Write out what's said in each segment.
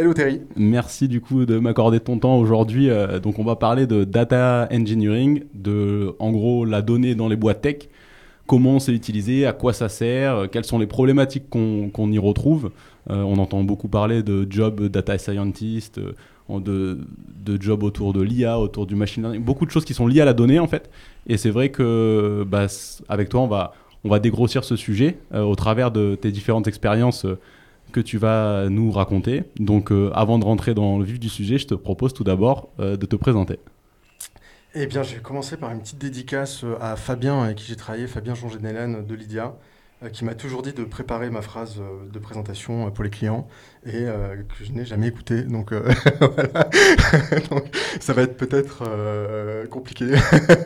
Hello Terry. Merci du coup de m'accorder ton temps aujourd'hui. Euh, donc on va parler de data engineering, de en gros la donnée dans les boîtes tech, comment c'est utilisé, à quoi ça sert, euh, quelles sont les problématiques qu'on y retrouve. on entend beaucoup parler de job data scientist, de, de jobs autour de l'IA, autour du machine learning, beaucoup de choses qui sont liées à la donnée en fait. Et c'est vrai que bah, avec toi on va on va dégrossir ce sujet euh, au travers de tes différentes expériences euh, que tu vas nous raconter. Donc euh, avant de rentrer dans le vif du sujet, je te propose tout d'abord de te présenter. Eh bien, je vais commencer par une petite dédicace à Fabien avec qui j'ai travaillé, Fabien jean Hélène de Lydia. Euh, qui m'a toujours dit de préparer ma phrase euh, de présentation euh, pour les clients et que je n'ai jamais écouté. Donc, voilà. donc ça va être peut-être compliqué.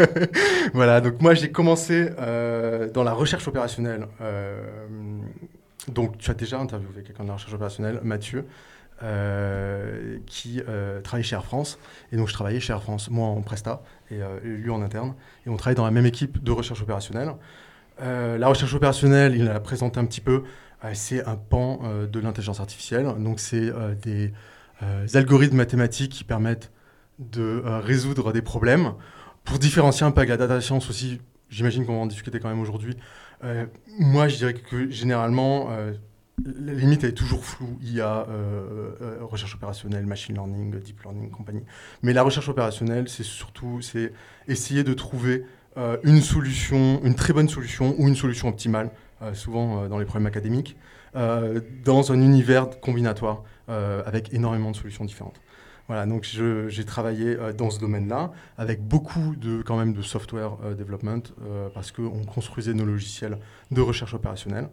voilà, donc moi j'ai commencé dans la recherche opérationnelle. Donc tu as déjà interviewé quelqu'un de la recherche opérationnelle, Mathieu. qui travaillait chez Air France. Et donc, je travaillais chez Air France, moi en Presta et lui en interne. Et on travaille dans la même équipe de recherche opérationnelle. Euh, la recherche opérationnelle, il l'a présenté un petit peu, euh, c'est un pan euh, de l'intelligence artificielle. Donc, c'est des algorithmes mathématiques qui permettent de résoudre des problèmes. Pour différencier un peu avec la data science aussi, j'imagine qu'on va en discuter quand même aujourd'hui. Moi, je dirais que généralement, la limite est toujours floue. Il y a recherche opérationnelle, machine learning, deep learning, compagnie. Mais la recherche opérationnelle, c'est surtout c'est essayer de trouver euh, une solution, une très bonne solution ou une solution optimale, euh, souvent euh, dans les problèmes académiques, dans un univers combinatoire avec énormément de solutions différentes. Voilà, donc j'ai travaillé dans ce domaine-là avec beaucoup de quand même de software development parce qu'on construisait nos logiciels de recherche opérationnelle.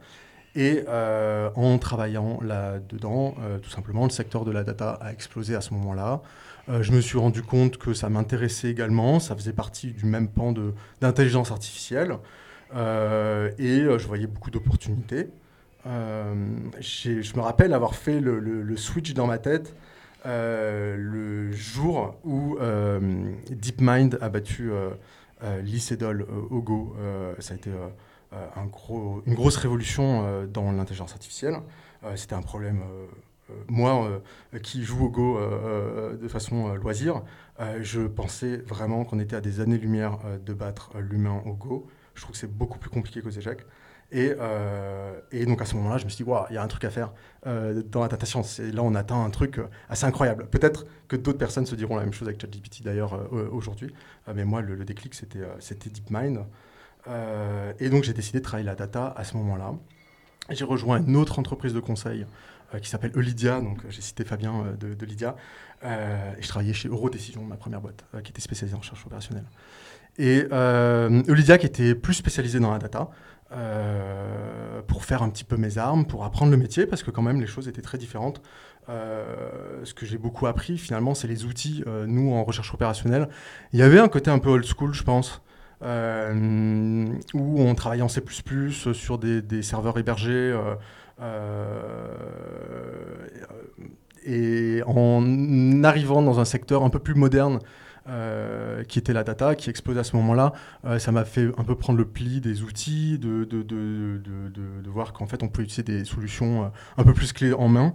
Et en travaillant là-dedans, tout simplement, le secteur de la data a explosé à ce moment-là. Euh, je me suis rendu compte que ça m'intéressait également, ça faisait partie du même pan d'intelligence artificielle, euh, et euh, je voyais beaucoup d'opportunités. je me rappelle avoir fait le, switch dans ma tête le jour où DeepMind a battu l'Icedol au Go. ça a été un gros, une grosse révolution dans l'intelligence artificielle. C'était un problème euh, moi, euh, qui joue au Go euh, de façon loisir, je pensais vraiment qu'on était à des années-lumière de battre l'humain au Go. Je trouve que c'est beaucoup plus compliqué qu'aux échecs. Et, et, donc à ce moment-là, je me suis dit, il y a un truc à faire dans la data science. Et là, on atteint un truc assez incroyable. Peut-être que d'autres personnes se diront la même chose avec ChatGPT d'ailleurs aujourd'hui. mais moi, le, déclic, c'était DeepMind. et donc, j'ai décidé de travailler la data à ce moment-là. J'ai rejoint une autre entreprise de conseil euh, qui s'appelle Eulydia, donc j'ai cité Fabien euh, de, de Lydia, euh, et je travaillais chez Eurodécision, ma première boîte, qui était spécialisée en recherche opérationnelle. Et Eulydia qui était plus spécialisée dans la data, pour faire un petit peu mes armes, pour apprendre le métier, parce que quand même les choses étaient très différentes. ce que j'ai beaucoup appris finalement, c'est les outils. nous, en recherche opérationnelle, il y avait un côté un peu old school, je pense. où on travaillait en C++ sur des, serveurs hébergés, euh, et en arrivant dans un secteur un peu plus moderne, euh, qui était la data, qui explosait à ce moment-là, euh, ça m'a fait un peu prendre le pli des outils, de, de, de, de voir qu'en fait on peut utiliser des solutions un peu plus clés en main,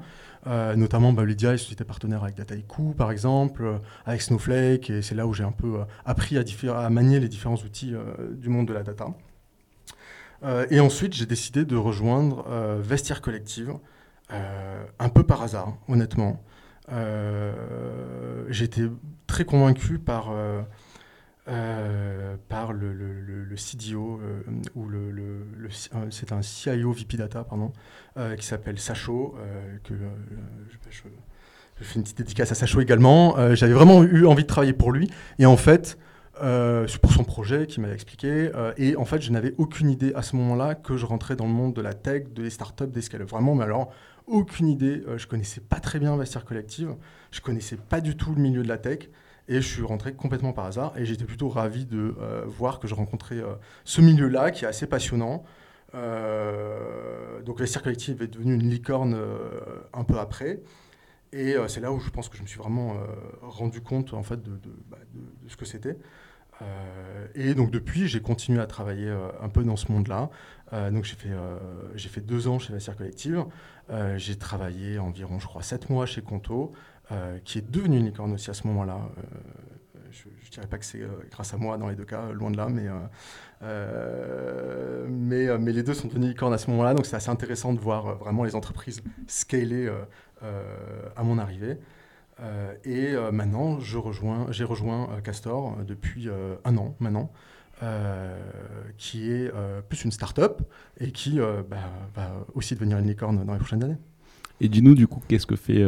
notamment bah, Lydia est société partenaire avec Dataiku par exemple, avec Snowflake, et c'est là où j'ai un peu appris à, à, manier les différents outils du monde de la data. Euh, et ensuite, j'ai décidé de rejoindre euh, Vestiaire Collective, euh, un peu par hasard, honnêtement. J'étais très convaincu par, par le, le, CDO, ou le, c'est un CIO VP Data, pardon, qui s'appelle Sacho, que je, fais une petite dédicace à Sacho également. J'avais vraiment eu envie de travailler pour lui. Et en fait, pour son projet qui m'avait expliqué. et en fait, je n'avais aucune idée à ce moment-là que je rentrais dans le monde de la tech, des startups, des scale Vraiment, mais alors, aucune idée. je connaissais pas très bien Vestiaire Collective. Je connaissais pas du tout le milieu de la tech. Et je suis rentré complètement par hasard. Et j'étais plutôt ravi de voir que je rencontrais ce milieu-là qui est assez passionnant. donc, Vestiaire Collective est devenu une licorne un peu après. Et euh, c'est là où je pense que je me suis vraiment euh, rendu compte en fait de, bah, ce que c'était. Euh, et donc depuis, j'ai continué à travailler un peu dans ce monde-là. donc j'ai fait, deux ans chez la Cire Collective. j'ai travaillé environ, je crois, sept mois chez Conto, qui est devenu une licorne aussi à ce moment-là. je ne dirais pas que c'est grâce à moi dans les deux cas, loin de là, mais, mais, mais les deux sont devenus licornes à ce moment-là. Donc c'est assez intéressant de voir vraiment les entreprises scaler euh, à mon arrivée. Euh, et euh, maintenant, j'ai rejoint Castor depuis un an maintenant. Qui est plus une start-up et qui bah, va aussi devenir une licorne dans les prochaines années. Et dis-nous du coup, qu'est-ce que fait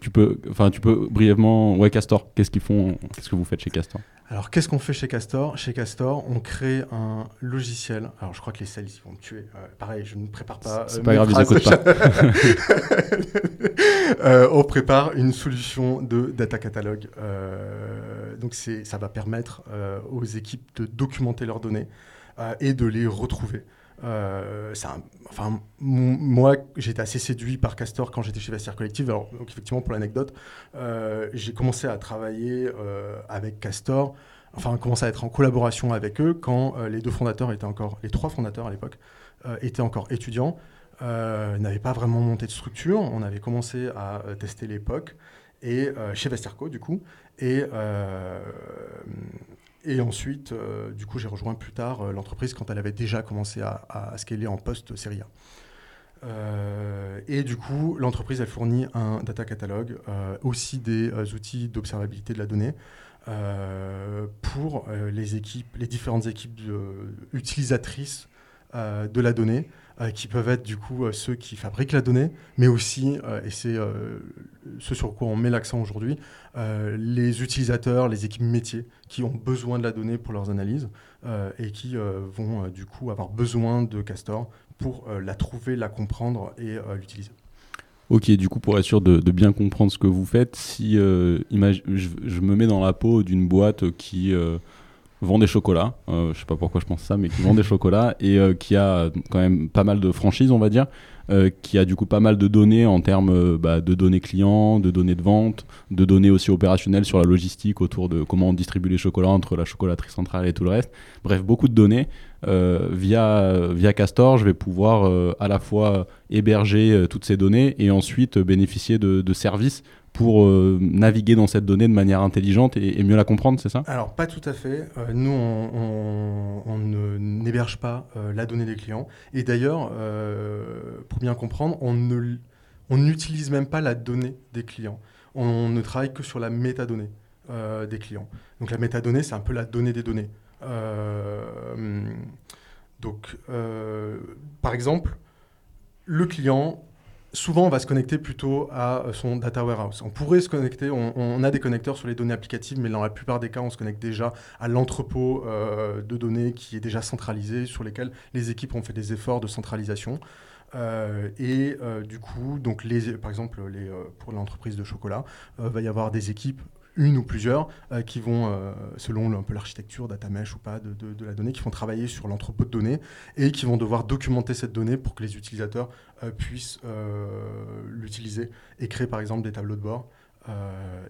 Tu peux, enfin, tu peux brièvement, ouais, Castor. Qu'est-ce qu'ils font Qu'est-ce que vous faites chez Castor? Alors, qu'est-ce qu'on fait chez Castor? Chez Castor, on crée un logiciel. Alors, je crois que les sales, ils vont me tuer. Euh, pareil, je ne prépare pas. C'est euh, pas grave, ils n'écoutent pas. Euh, on prépare une solution de data catalogue. Donc, ça va permettre aux équipes de documenter leurs données et de les retrouver. Euh, enfin, moi, j'étais assez séduit par Castor quand j'étais chez Vestiaire Collective. Alors, donc, effectivement, pour l'anecdote, euh, j'ai commencé à travailler euh, avec Castor, enfin, commencé à être en collaboration avec eux quand les deux fondateurs étaient encore, les trois fondateurs à l'époque, étaient encore étudiants, n'avaient pas vraiment monté de structure. On avait commencé à tester l'époque et chez Vesterco, du coup, et et ensuite, euh, du coup, j'ai rejoint plus tard euh, l'entreprise quand elle avait déjà commencé à, à scaler en post-série A. Euh, et du coup, l'entreprise, elle fournit un data catalogue, aussi des outils d'observabilité de la donnée pour les équipes, les différentes équipes utilisatrices de la donnée, qui peuvent être du coup ceux qui fabriquent la donnée, mais aussi, et c'est ce sur quoi on met l'accent aujourd'hui, euh, les utilisateurs, les équipes métiers qui ont besoin de la donnée pour leurs analyses euh, et qui euh, vont du coup avoir besoin de Castor pour la trouver, la comprendre et l'utiliser. Ok, du coup, pour être sûr de, bien comprendre ce que vous faites, si je, me mets dans la peau d'une boîte qui vend des chocolats, je sais pas pourquoi je pense ça, mais qui vend des chocolats et qui a quand même pas mal de franchises, on va dire, euh, qui a du coup pas mal de données en termes euh, bah, de données clients, de données de vente, de données aussi opérationnelles sur la logistique autour de comment on distribue les chocolats entre la chocolaterie centrale et tout le reste. Bref, beaucoup de données. Euh, via, via Castor, je vais pouvoir à la fois héberger toutes ces données et ensuite bénéficier de, de services pour euh, naviguer dans cette donnée de manière intelligente et, mieux la comprendre, c'est ça? Alors, pas tout à fait. Euh, nous, on, n'héberge pas euh, la donnée des clients. Et d'ailleurs, pour bien comprendre, on n'utilise même pas la donnée des clients. On ne travaille que sur la métadonnée des clients. Donc, la métadonnée, c'est un peu la donnée des données. donc, par exemple, le client souvent, on va se connecter plutôt à son data warehouse. On pourrait se connecter, on, a des connecteurs sur les données applicatives, mais dans la plupart des cas, on se connecte déjà à l'entrepôt euh, de données qui est déjà centralisé, sur lesquels les équipes ont fait des efforts de centralisation. Euh, et euh, du coup, donc par exemple, pour l'entreprise de chocolat, il va y avoir des équipes une ou plusieurs, euh, qui vont, euh, selon un peu l'architecture, data mesh ou pas, de, la donnée, qui vont travailler sur l'entrepôt de données et qui vont devoir documenter cette donnée pour que les utilisateurs euh, puissent l'utiliser et créer par exemple des tableaux de bord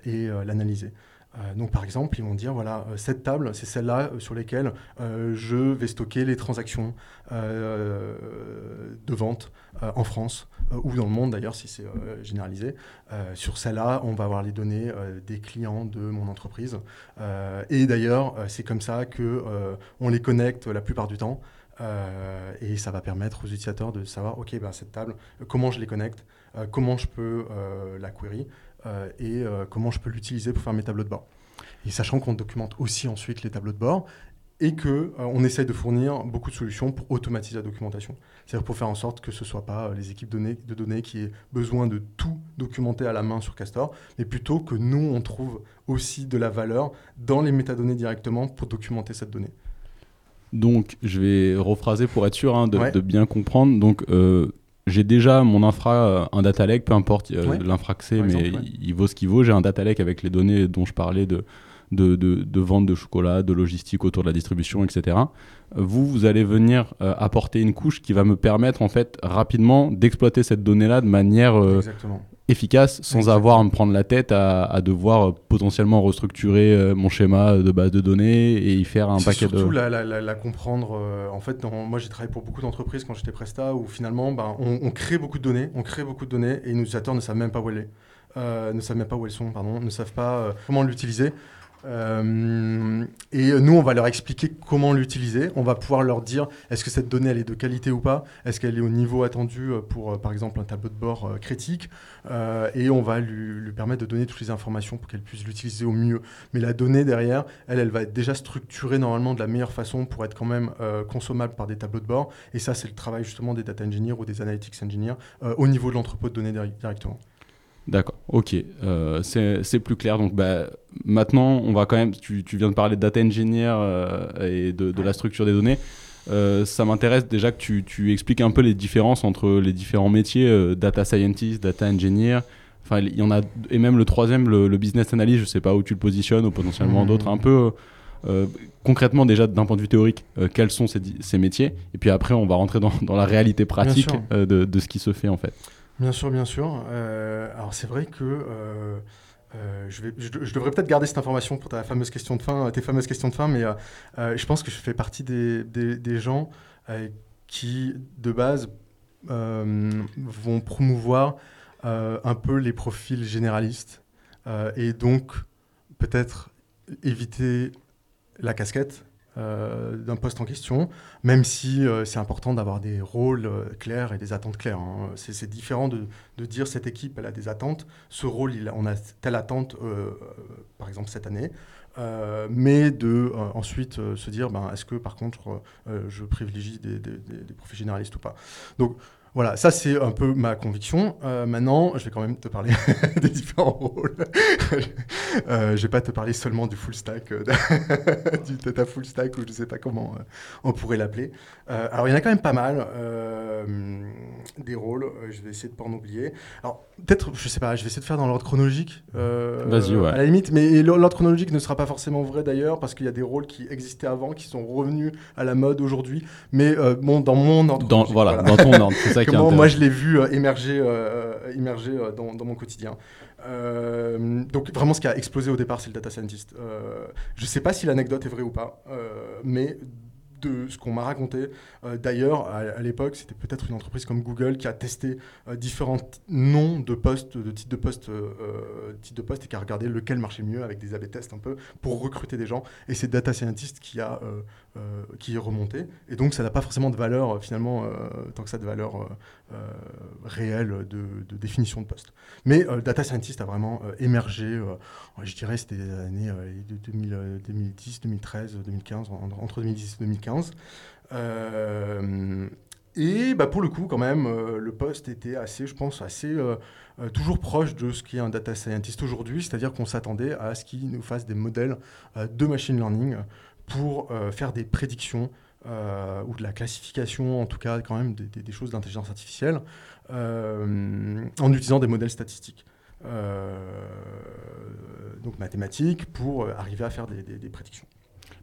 et l'analyser. Euh, donc par exemple, ils vont dire, voilà, euh, cette table, c'est celle-là euh, sur lesquelles je vais stocker les transactions de vente en France ou dans le monde d'ailleurs si c'est généralisé. sur celle-là, on va avoir les données des clients de mon entreprise. et d'ailleurs, c'est comme ça que on les connecte la plupart du temps. et ça va permettre aux utilisateurs de savoir, OK, ben, cette table, comment je les connecte, comment je peux la query, et euh, comment je peux l'utiliser pour faire mes tableaux de bord. Et sachant qu'on documente aussi ensuite les tableaux de bord, et que euh, on essaye de fournir beaucoup de solutions pour automatiser la documentation. C'est-à-dire pour faire en sorte que ce ne soit pas les équipes données, de données qui aient besoin de tout documenter à la main sur Castor, mais plutôt que nous, on trouve aussi de la valeur dans les métadonnées directement pour documenter cette donnée. Donc, je vais rephraser pour être sûr hein, de, bien comprendre. Donc, euh, j'ai déjà mon infra, euh, un data lake, peu importe euh, l'infra que c'est, mais il, vaut ce qu'il vaut. J'ai un data lake avec les données dont je parlais de, de, de, vente de chocolat, de logistique autour de la distribution, etc. Vous, vous allez venir apporter une couche qui va me permettre en fait rapidement d'exploiter cette donnée-là de manière efficace sans avoir à me prendre la tête à, devoir potentiellement restructurer euh, mon schéma de base de données et y faire un paquet surtout de... la, la, la, comprendre. Euh, en fait, moi j'ai travaillé pour beaucoup d'entreprises quand j'étais Presta où finalement ben, on, crée beaucoup de données, on crée beaucoup de données et les utilisateurs ne savent même pas où elles sont. Euh, ne savent même pas où elles sont, pardon, ne savent pas comment l'utiliser. Euh, et nous, on va leur expliquer comment l'utiliser. On va pouvoir leur dire est-ce que cette donnée elle est de qualité ou pas? Est-ce qu'elle est au niveau attendu pour, euh, par exemple, un tableau de bord euh, critique? Et on va lui, permettre de donner toutes les informations pour qu'elle puisse l'utiliser au mieux. Mais la donnée derrière, elle, elle va être déjà structurée normalement de la meilleure façon pour être quand même consommable par des tableaux de bord. Et ça, c'est le travail justement des data engineers ou des analytics engineers au niveau de l'entrepôt de données directement. D'accord, ok, euh, c'est plus clair. Donc bah, maintenant, on va quand même, tu, tu viens de parler de data engineer euh, et de, de, la structure des données. Euh, ça m'intéresse déjà que tu, tu, expliques un peu les différences entre les différents métiers, data scientist, data engineer. Enfin, il y en a, et même le troisième, le, business analyst, je sais pas où tu le positionnes, ou potentiellement mmh. d'autres, un peu. concrètement déjà d'un point de vue théorique quels sont ces, ces, métiers? Et puis après on va rentrer dans, dans la réalité pratique de, de, ce qui se fait en fait Bien sûr, bien sûr. Euh, alors c'est vrai que euh, euh, je, vais, devrais peut-être garder cette information pour ta fameuse question de fin, tes fameuses questions de fin, mais je pense que je fais partie des, gens qui, de base, vont promouvoir un peu les profils généralistes et donc peut-être éviter la casquette euh, d'un poste en question, même si euh, c'est important d'avoir des rôles euh, clairs et des attentes claires. Hein. C'est différent de, dire cette équipe, a des attentes, ce rôle, on a telle attente, par exemple cette année, mais de ensuite se dire, ben, est-ce que par contre je privilégie des, des, des, profils généralistes ou pas. Donc voilà, ça c'est un peu ma conviction. Euh, maintenant, je vais quand même te parler des différents rôles. euh, je vais pas te parler seulement du full stack, euh, du data full stack ou je sais pas comment on pourrait l'appeler. alors il y en a quand même pas mal des rôles. je vais essayer de pas en oublier. Alors peut-être, je sais pas, je vais essayer de faire dans l'ordre chronologique. Vas-y, ouais. À la limite, mais l'ordre chronologique ne sera pas forcément vrai d'ailleurs parce qu'il y a des rôles qui existaient avant, qui sont revenus à la mode aujourd'hui. Mais bon, dans mon ordre. Dans, voilà, dans ton ordre. Comment moi je l'ai vu euh, émerger, euh, émerger euh, dans, dans, mon quotidien. donc vraiment ce qui a explosé au départ c'est le data scientist. je ne sais pas si l'anecdote est vraie ou pas, mais de ce qu'on m'a raconté. D'ailleurs, à, l'époque, c'était peut-être une entreprise comme Google qui a testé différents noms de postes, de titres de postes, titres de postes et qui a regardé lequel marchait mieux avec des A/B tests un peu pour recruter des gens. Et c'est data scientist qui a qui est remonté. Et donc, ça n'a pas forcément de valeur finalement tant que ça de valeur réelle de, définition de poste. Mais data scientist a vraiment émergé. je dirais c'était les années 2010, 2013, 2015, entre 2010 et 2015 euh, et bah, pour le coup, quand même, euh, le poste était assez, je pense, assez euh, toujours proche de ce qu'est un data scientist aujourd'hui, c'est-à-dire qu'on s'attendait à ce qu'il nous fasse des modèles de machine learning pour faire des prédictions ou de la classification, en tout cas quand même des, choses d'intelligence artificielle, en utilisant des modèles statistiques. donc mathématiques pour arriver à faire des prédictions.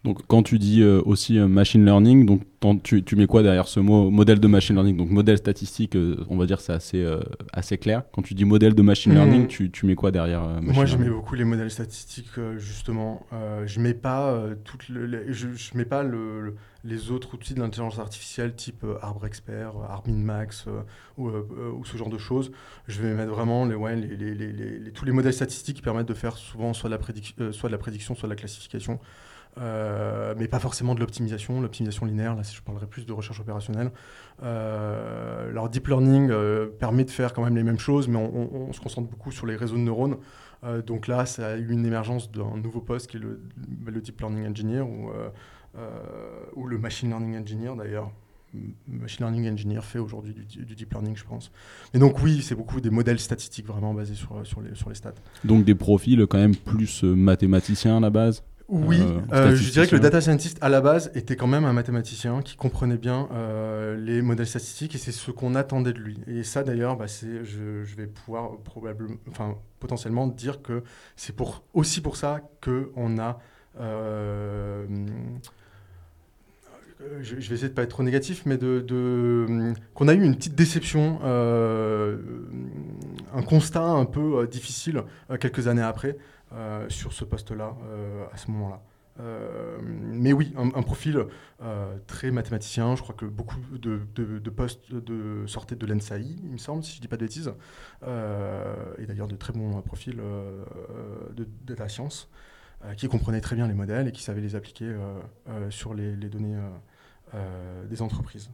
Donc quand tu dis euh, aussi euh, machine learning, donc tu, tu, mets quoi derrière ce mot modèle de machine learning? Donc modèle statistique, euh, on va dire c'est assez, assez clair. Quand tu dis modèle de machine hmm. learning, tu, tu, mets quoi derrière Moi je mets beaucoup les modèles statistiques justement. je mets pas toutes je, je, mets pas le, les autres outils de l'intelligence artificielle type Arbre Expert, Max ou, ou, ce genre de choses. Je vais mettre vraiment les, ouais, les, les, les, tous les modèles statistiques qui permettent de faire souvent soit de la, soit de la prédiction, soit de la classification. Euh, mais pas forcément de l'optimisation, l'optimisation linéaire, là je parlerai plus de recherche opérationnelle. Euh, alors deep learning euh, permet de faire quand même les mêmes choses, mais on, se concentre beaucoup sur les réseaux de neurones. donc là, ça a eu une émergence d'un nouveau poste qui est le, deep learning engineer, ou le machine learning engineer d'ailleurs. Machine learning engineer fait aujourd'hui du, deep learning, je pense. Mais donc oui, c'est beaucoup des modèles statistiques vraiment basés sur les stats. Donc des profils quand même plus mathématiciens à la base? Oui, euh, euh, je dirais que le data scientist à la base était quand même un mathématicien qui comprenait bien euh, les modèles statistiques et c'est ce qu'on attendait de lui. Et ça d'ailleurs, bah, je, je, vais pouvoir probablement, enfin potentiellement dire que c'est pour, aussi pour ça qu'on a je, vais essayer de pas être trop négatif, mais de, de qu'on a eu une petite déception, un constat un peu difficile quelques années après, sur ce poste-là euh, à ce moment-là. Euh, mais oui, un, profil très mathématicien. Je crois que beaucoup de, postes de, sortaient de l'ENSAI, il me semble, si je ne dis pas de bêtises. et d'ailleurs de très bons profils de data science qui comprenaient très bien les modèles et qui savaient les appliquer sur les données des entreprises.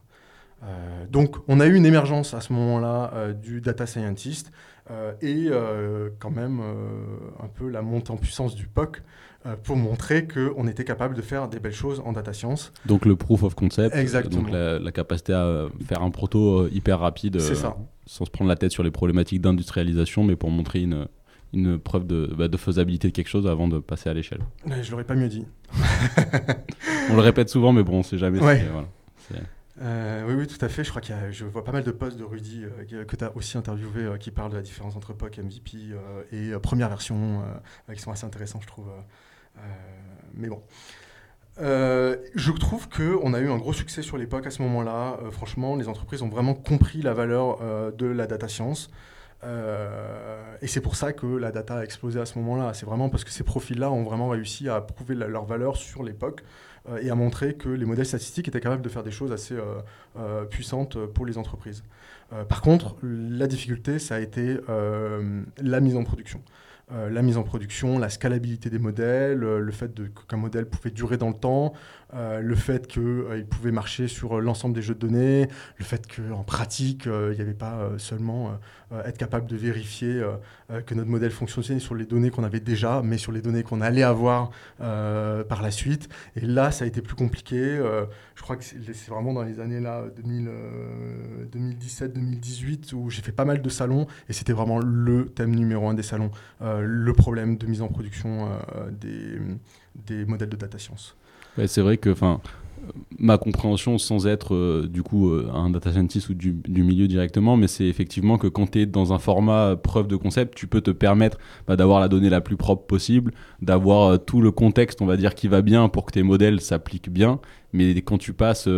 donc, on a eu une émergence à ce moment-là du data scientist euh, et euh, quand même euh, un peu la montée en puissance du POC pour montrer qu'on était capable de faire des belles choses en data science. Donc le proof of concept, donc la, capacité à faire un proto hyper rapide sans se prendre la tête sur les problématiques d'industrialisation, mais pour montrer une, une preuve de, bah, de, faisabilité de quelque chose avant de passer à l'échelle. Je l'aurais pas mieux dit. on le répète souvent, mais bon, on sait jamais. Ouais. Euh, oui, oui, tout à fait. Je vois pas mal de posts de Rudy euh, que tu as aussi interviewé euh, qui parlent de la différence entre POC, MVP et première version, qui sont assez intéressants, je trouve. mais bon. je trouve qu'on a eu un gros succès sur l'époque à ce moment-là. franchement, les entreprises ont vraiment compris la valeur de la data science. et c'est pour ça que la data a explosé à ce moment-là. C'est vraiment parce que ces profils-là ont vraiment réussi à prouver leur valeur sur l'époque. Euh, et a montré que les modèles statistiques étaient capables de faire des choses assez euh, euh, puissantes pour les entreprises. par contre, la difficulté, ça a été la mise en production. La mise en production, la scalabilité des modèles, le fait qu'un modèle pouvait durer dans le temps, le fait qu'il pouvait marcher sur l'ensemble des jeux de données, le fait qu'en pratique, il n'y avait pas seulement être capable de vérifier que notre modèle fonctionnait sur les données qu'on avait déjà, mais sur les données qu'on allait avoir par la suite. Et là, ça a été plus compliqué. Euh, je crois que c'est vraiment dans les années là 2017-2018 euh, où j'ai fait pas mal de salons et c'était vraiment le thème numéro un des salons, euh, le problème de mise en production des, des modèles de data science. c'est vrai que, ma compréhension sans être euh, du coup euh, un data scientist ou du, milieu directement, mais c'est effectivement que quand tu es dans un format preuve de concept, tu peux te permettre bah, d'avoir la donnée la plus propre possible, d'avoir euh, tout le contexte, on va dire, qui va bien pour que tes modèles s'appliquent bien. Mais quand tu passes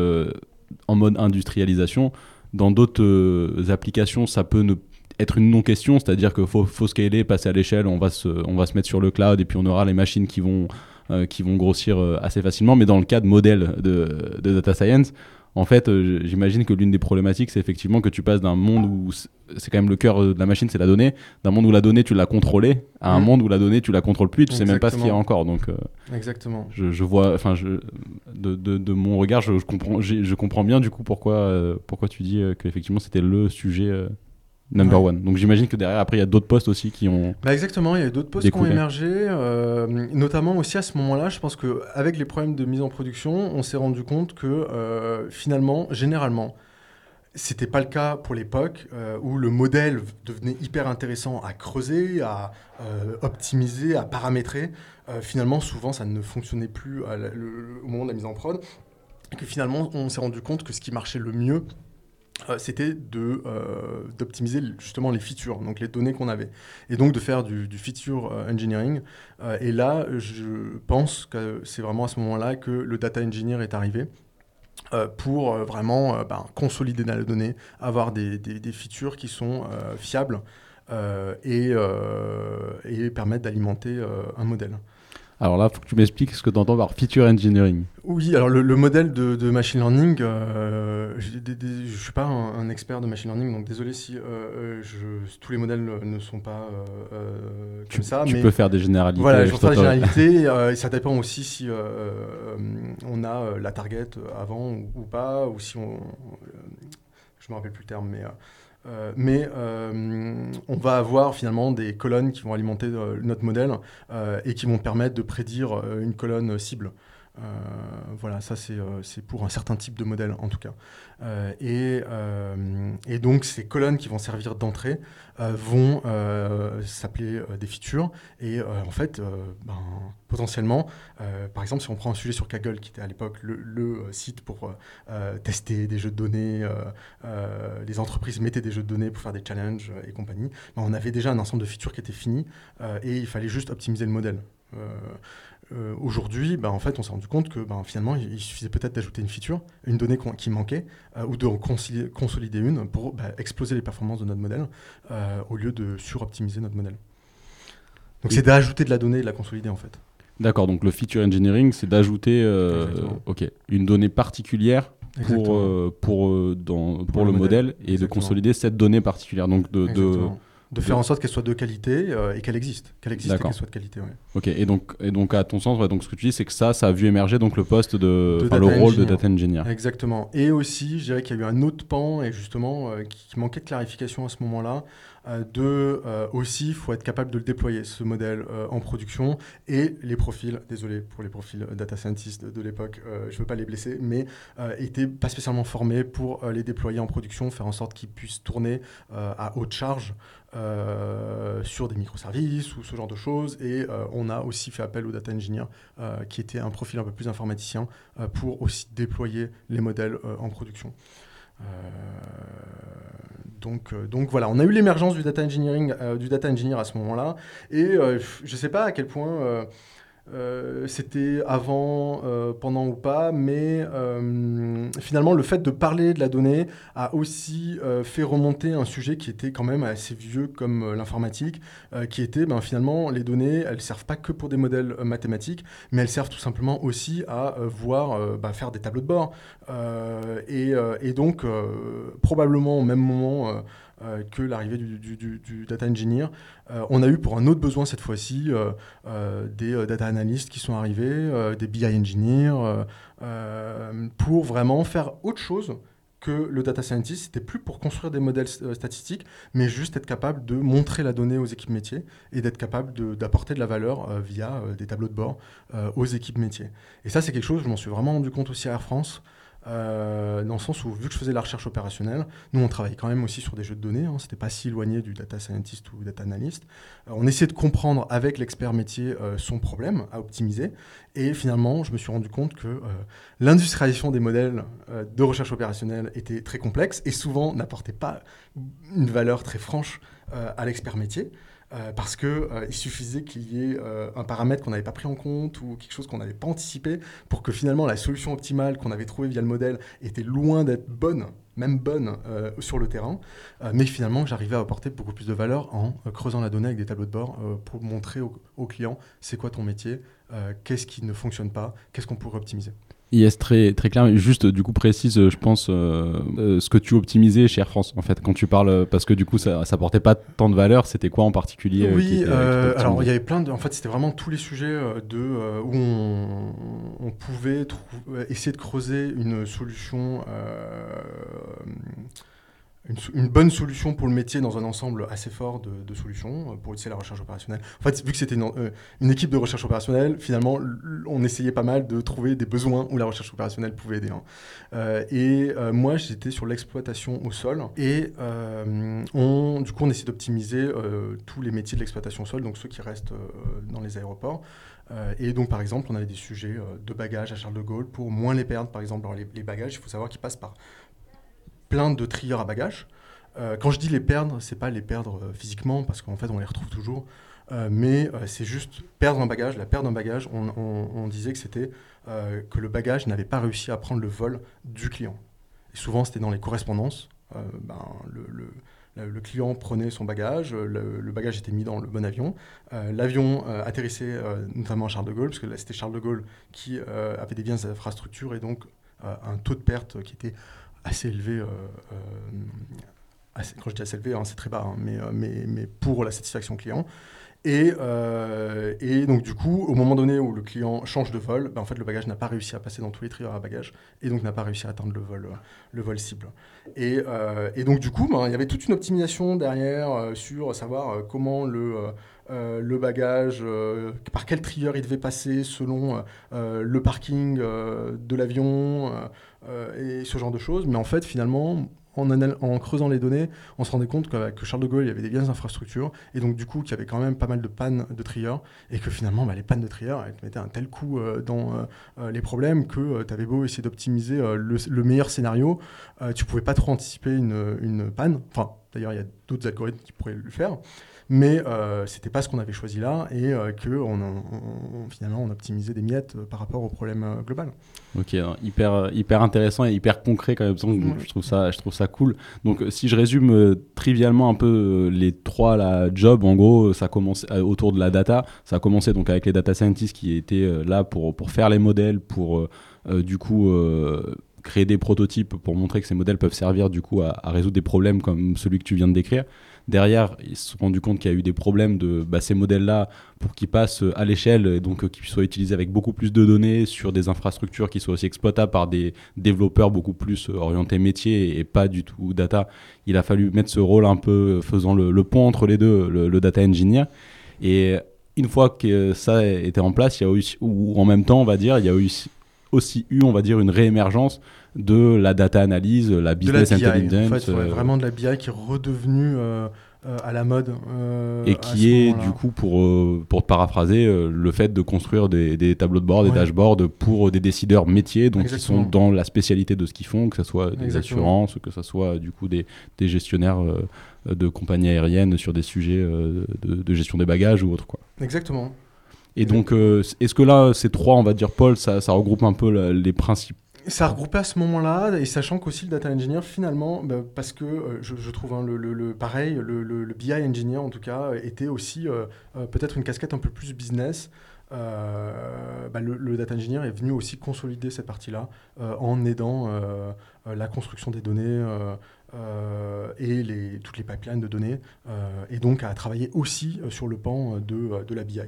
en mode industrialisation, dans d'autres applications, ça peut ne être une non-question, c'est-à-dire qu'il faut, faut scaler, passer à l'échelle, on, va se, on va se mettre sur le cloud et puis on aura les machines qui vont euh, qui vont grossir euh, assez facilement. Mais dans le cas de modèles de, data science, en fait, euh, j'imagine que l'une des problématiques, c'est effectivement que tu passes d'un monde où c'est quand même le cœur de la machine, c'est la donnée, d'un monde où la donnée, tu l'as contrôlée, à un mmh. monde où la donnée, tu la contrôles plus, tu sais même pas ce qu'il y a encore. Donc, Exactement. Je, je vois, enfin, de, de, de, mon regard, je, je, comprends, je comprends bien du coup pourquoi, pourquoi tu dis qu'effectivement c'était le sujet number one. Donc j'imagine que derrière, après, il y a d'autres postes aussi qui ont. Bah exactement, il y a d'autres postes qui ont émergé, euh, notamment aussi à ce moment-là. Je pense qu'avec les problèmes de mise en production, on s'est rendu compte que euh, finalement, généralement, c'était pas le cas pour l'époque euh, où le modèle devenait hyper intéressant à creuser, à optimiser, à paramétrer. finalement, souvent, ça ne fonctionnait plus au moment de la mise en prod. Et que finalement, on s'est rendu compte que ce qui marchait le mieux, c'était de euh, d'optimiser justement les features, donc les données qu'on avait, et donc de faire du, feature euh, engineering. et là, je pense que c'est vraiment à ce moment-là que le data engineer est arrivé pour vraiment ben, consolider la donnée, avoir des, des, des features qui sont fiables et, et permettre d'alimenter un modèle. Alors là, il faut que tu m'expliques ce que tu entends par feature engineering. Oui, alors le, modèle de, machine learning, euh, je ne suis pas un, expert de machine learning, donc désolé si euh, euh, tous les modèles ne sont pas comme tu, ça. Tu peux faire des généralités. Voilà, je peux faire des généralités. et ça dépend aussi si on a la target avant ou, pas, ou si on... je me rappelle plus le terme, mais... Euh, mais euh, on va avoir finalement des colonnes qui vont alimenter euh, notre modèle et qui vont permettre de prédire une colonne cible. Voilà, ça c'est pour un certain type de modèle en tout cas. Et, et, donc ces colonnes qui vont servir d'entrée vont s'appeler des features. Et en fait, ben, potentiellement, par exemple, si on prend un sujet sur Kaggle, qui était à l'époque le, site pour tester des jeux de données, les entreprises mettaient des jeux de données pour faire des challenges et compagnie, ben, on avait déjà un ensemble de features qui étaient finies et il fallait juste optimiser le modèle. Euh, aujourd'hui, bah, en fait, on s'est rendu compte que bah, finalement, il, suffisait peut-être d'ajouter une feature, une donnée qui manquait, euh, ou de consolider une pour bah, exploser les performances de notre modèle, euh, au lieu de suroptimiser notre modèle. Donc c'est d'ajouter de la donnée et de la consolider en fait. D'accord, donc le feature engineering, c'est d'ajouter ok, une donnée particulière pour, pour, dans, pour, le, modèle, et de consolider cette donnée particulière. Donc de, de de faire en sorte qu'elle soit de qualité euh, et qu'elle existe, qu'elle existe et qu'elle soit de qualité. Ok, et donc, et donc à ton sens, donc ce que tu dis, c'est que ça, ça a vu émerger donc le poste de, le rôle de data engineer. Exactement. Et aussi, je dirais qu'il y a eu un autre pan et justement euh, qui, manquait de clarification à ce moment-là. Euh, de aussi, il faut être capable de le déployer ce modèle en production et les profils, désolé pour les profils data scientists de, l'époque, je ne veux pas les blesser, mais étaient pas spécialement formés pour les déployer en production, faire en sorte qu'ils puissent tourner à haute charge. Euh, sur des microservices ou ce genre de choses. Et euh, on a aussi fait appel au data engineer, euh, qui était un profil un peu plus informaticien, pour aussi déployer les modèles en production. donc, voilà, on a eu l'émergence du data engineer à ce moment-là. Et je ne sais pas à quel point euh, c'était avant, euh, pendant ou pas, mais euh, finalement le fait de parler de la donnée a aussi fait remonter un sujet qui était quand même assez vieux comme l'informatique, qui était ben, finalement les données, elles servent pas que pour des modèles mathématiques, mais elles servent tout simplement aussi à voir, ben, faire des tableaux de bord. Et, et, donc probablement au même moment euh, que l'arrivée du, data engineer. Euh, on a eu pour un autre besoin cette fois-ci euh, des data analysts qui sont arrivés, des BI engineers, pour vraiment faire autre chose que le data scientist, c'était plus pour construire des modèles statistiques, mais juste être capable de montrer la donnée aux équipes métiers et d'être capable d'apporter de, la valeur via des tableaux de bord aux équipes métiers. Et ça, c'est quelque chose, je m'en suis vraiment rendu compte aussi à Air France. Euh, dans le sens où, vu que je faisais la recherche opérationnelle, nous, on travaillait quand même aussi sur des jeux de données. Hein, C'était pas si éloigné du data scientist ou data analyst. Euh, on essayait de comprendre avec l'expert métier euh, son problème à optimiser. Et finalement, je me suis rendu compte que l'industrialisation des modèles de recherche opérationnelle était très complexe et souvent n'apportait pas une valeur très franche à l'expert métier. Euh, parce qu'il euh, suffisait qu'il y ait euh, un paramètre qu'on n'avait pas pris en compte ou quelque chose qu'on n'avait pas anticipé pour que finalement la solution optimale qu'on avait trouvée via le modèle était loin d'être bonne, même bonne sur le terrain, mais finalement j'arrivais à apporter beaucoup plus de valeur en creusant la donnée avec des tableaux de bord pour montrer au, au client c'est quoi ton métier, qu'est-ce qui ne fonctionne pas, qu'est-ce qu'on pourrait optimiser. Yes, très, très clair. Juste, du coup, précise, je pense, euh, euh, ce que tu optimisais chez Air France, en fait, quand tu parles, parce que du coup, ça, ça portait pas tant de valeur. C'était quoi en particulier euh, Oui, alors il y avait plein de. En fait, c'était vraiment tous les sujets de, où on, on pouvait essayer de creuser une solution une, bonne solution pour le métier dans un ensemble assez fort de, solutions euh, pour utiliser la recherche opérationnelle. En fait, vu que c'était une, euh, équipe de recherche opérationnelle, finalement, on essayait pas mal de trouver des besoins où la recherche opérationnelle pouvait aider. Hein. Euh, et moi, j'étais sur l'exploitation au sol. Et on, du coup, on essaie d'optimiser tous les métiers de l'exploitation au sol, donc ceux qui restent dans les aéroports. et donc, par exemple, on avait des sujets de bagages à Charles de Gaulle pour moins les perdre. Par exemple, les, les bagages, il faut savoir qu'ils passent par plein de trieurs à bagages. Euh, quand je dis les perdre, c'est pas les perdre euh, physiquement, parce qu'en fait, on les retrouve toujours. Euh, mais c'est juste perdre un bagage. La perte d'un bagage, on, disait que c'était que le bagage n'avait pas réussi à prendre le vol du client. Et souvent, c'était dans les correspondances. Ben, le, client prenait son bagage, le, bagage était mis dans le bon avion. L'avion atterrissait notamment à Charles de Gaulle, parce que c'était Charles de Gaulle qui avait des biens infrastructures et donc un taux de perte qui était assez élevé euh, euh, quand je dis assez élevé, hein, c'est très bas, hein, mais, mais, mais, pour la satisfaction client. Et, et, donc du coup, au moment donné où le client change de vol, ben, en fait le bagage n'a pas réussi à passer dans tous les trieurs à bagages et donc n'a pas réussi à atteindre le vol, le vol cible. Et, et donc du coup, ben, il y avait toute une optimisation derrière sur savoir comment le euh, le bagage, euh, par quel trieur il devait passer selon euh, le parking de l'avion et ce genre de choses. Mais en fait, finalement, en, creusant les données, on se rendait compte que Charles de Gaulle, il y avait des bien infrastructures, et donc du coup, qu'il y avait quand même pas mal de pannes de trieurs, et que finalement, bah, les pannes de trieurs, elles mettaient un tel coup dans les problèmes que tu avais beau essayer d'optimiser le, meilleur scénario, tu pouvais pas trop anticiper une panne. Enfin, d'ailleurs, il y a d'autres algorithmes qui pourraient le faire mais euh, c'était pas ce qu'on avait choisi là et euh, que on, finalement on optimisait des miettes euh, par rapport au problème euh, global. Ok, hein, hyper hyper intéressant et hyper concret quand même. Je trouve ça je trouve ça cool. Donc si je résume trivialement un peu les trois la job, en gros ça commence autour de la data. Ça a commencé donc avec les data scientists qui étaient là pour pour faire les modèles, pour du coup créer des prototypes pour montrer que ces modèles peuvent servir du coup à, à résoudre des problèmes comme celui que tu viens de décrire. Derrière, ils se sont rendus compte qu'il y a eu des problèmes de bah, ces modèles-là pour qu'ils passent à l'échelle et donc euh, qu'ils soient utilisés avec beaucoup plus de données sur des infrastructures qui soient aussi exploitables par des développeurs beaucoup plus euh, orientés métier et pas du tout data. Il a fallu mettre ce rôle un peu euh, faisant le, pont entre les deux, le, data engineer. Et une fois que ça était en place, il y a eu, ou en même temps, on va dire, il y a eu aussi eu, on va dire, une réémergence de la data analyse, la business intelligence. En fait, vraiment de la BI qui est redevenue euh, euh, à la mode. Euh, et qui est, du coup, pour, pour paraphraser, le fait de construire des, des tableaux de bord, des dashboards pour des décideurs métiers, donc qui sont dans la spécialité de ce qu'ils font, que ce soit des assurances, que ce soit du coup des, des gestionnaires de compagnies aériennes sur des sujets de, de, gestion des bagages ou autre. Quoi. Exactement. Et donc, est-ce que là, ces trois, on va dire, Paul, ça, ça regroupe un peu les principes ça regroupait à ce moment-là, et sachant qu'aussi le data engineer, finalement, bah, parce que euh, je, trouve hein, le, pareil, le, BI engineer en tout cas, était aussi euh, euh, peut-être une casquette un peu plus business. Bah, le, data engineer est venu aussi consolider cette partie-là en aidant la construction des données et les, toutes les pipelines de données, et donc à travailler aussi sur le pan de, de la BI.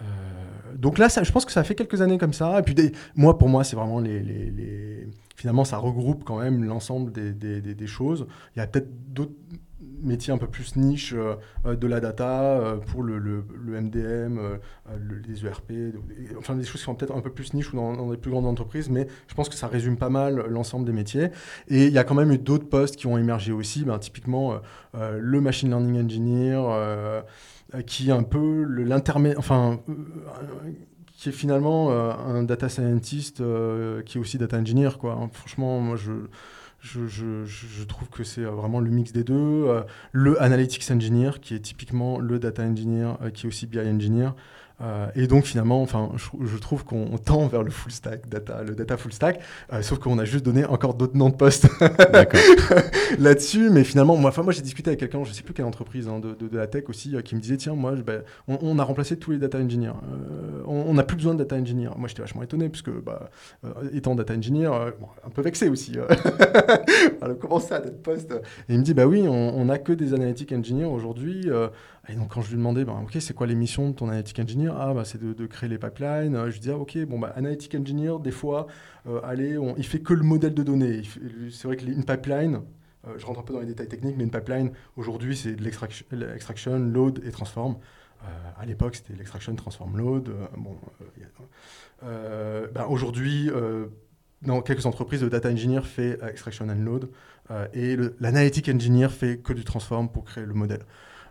Euh, donc là, je pense que ça fait quelques années comme ça. Et puis, moi, pour moi, c'est vraiment les, les, Finalement, ça regroupe quand même l'ensemble des, choses. Il y a peut-être d'autres métiers un peu plus niche euh, de la data euh, pour le, MDM, les ERP, enfin des choses qui sont peut-être un peu plus niche ou dans, dans, des plus grandes entreprises, mais je pense que ça résume pas mal l'ensemble des métiers. Et il y a quand même eu d'autres postes qui ont émergé aussi, ben, typiquement le machine learning engineer. Euh, qui est un peu l'intermédiaire, enfin, euh, qui est finalement euh, un data scientist qui est aussi data engineer, quoi. Franchement, moi, je, je, je, trouve que c'est vraiment le mix des deux. le analytics engineer, qui est typiquement le data engineer, qui est aussi BI engineer. Euh, et donc finalement, enfin, je, trouve qu'on tend vers le full stack data, le data full stack, euh, sauf qu'on a juste donné encore d'autres noms de postes là-dessus. Mais finalement, moi, enfin, moi j'ai discuté avec quelqu'un, je sais plus quelle entreprise hein, de, de, la tech aussi, euh, qui me disait tiens, moi, bah, on, a remplacé tous les data engineers. on n'a plus besoin de data engineers. Moi, j'étais vachement étonné puisque, bah, étant data engineer, un peu vexé aussi. comment ça, d'être poste Et il me dit bah oui, on n'a que des analytics engineers aujourd'hui. Et donc, quand je lui demandais, ben, OK, c'est quoi les missions de ton analytic engineer? Ah, bah, c'est de, créer les pipelines. Je lui disais, ah, OK, bon, bah, analytic engineer, des fois, euh, allez, on, il fait que le modèle de données. C'est vrai qu'une pipeline, euh, je rentre un peu dans les détails techniques, mais une pipeline, aujourd'hui, c'est de l'extraction, load et transform. Euh, à l'époque, c'était l'extraction, transform, load. bon, ben, aujourd'hui, dans quelques entreprises, le data engineer fait extraction and load et l'analytic engineer fait que du transform pour créer le modèle.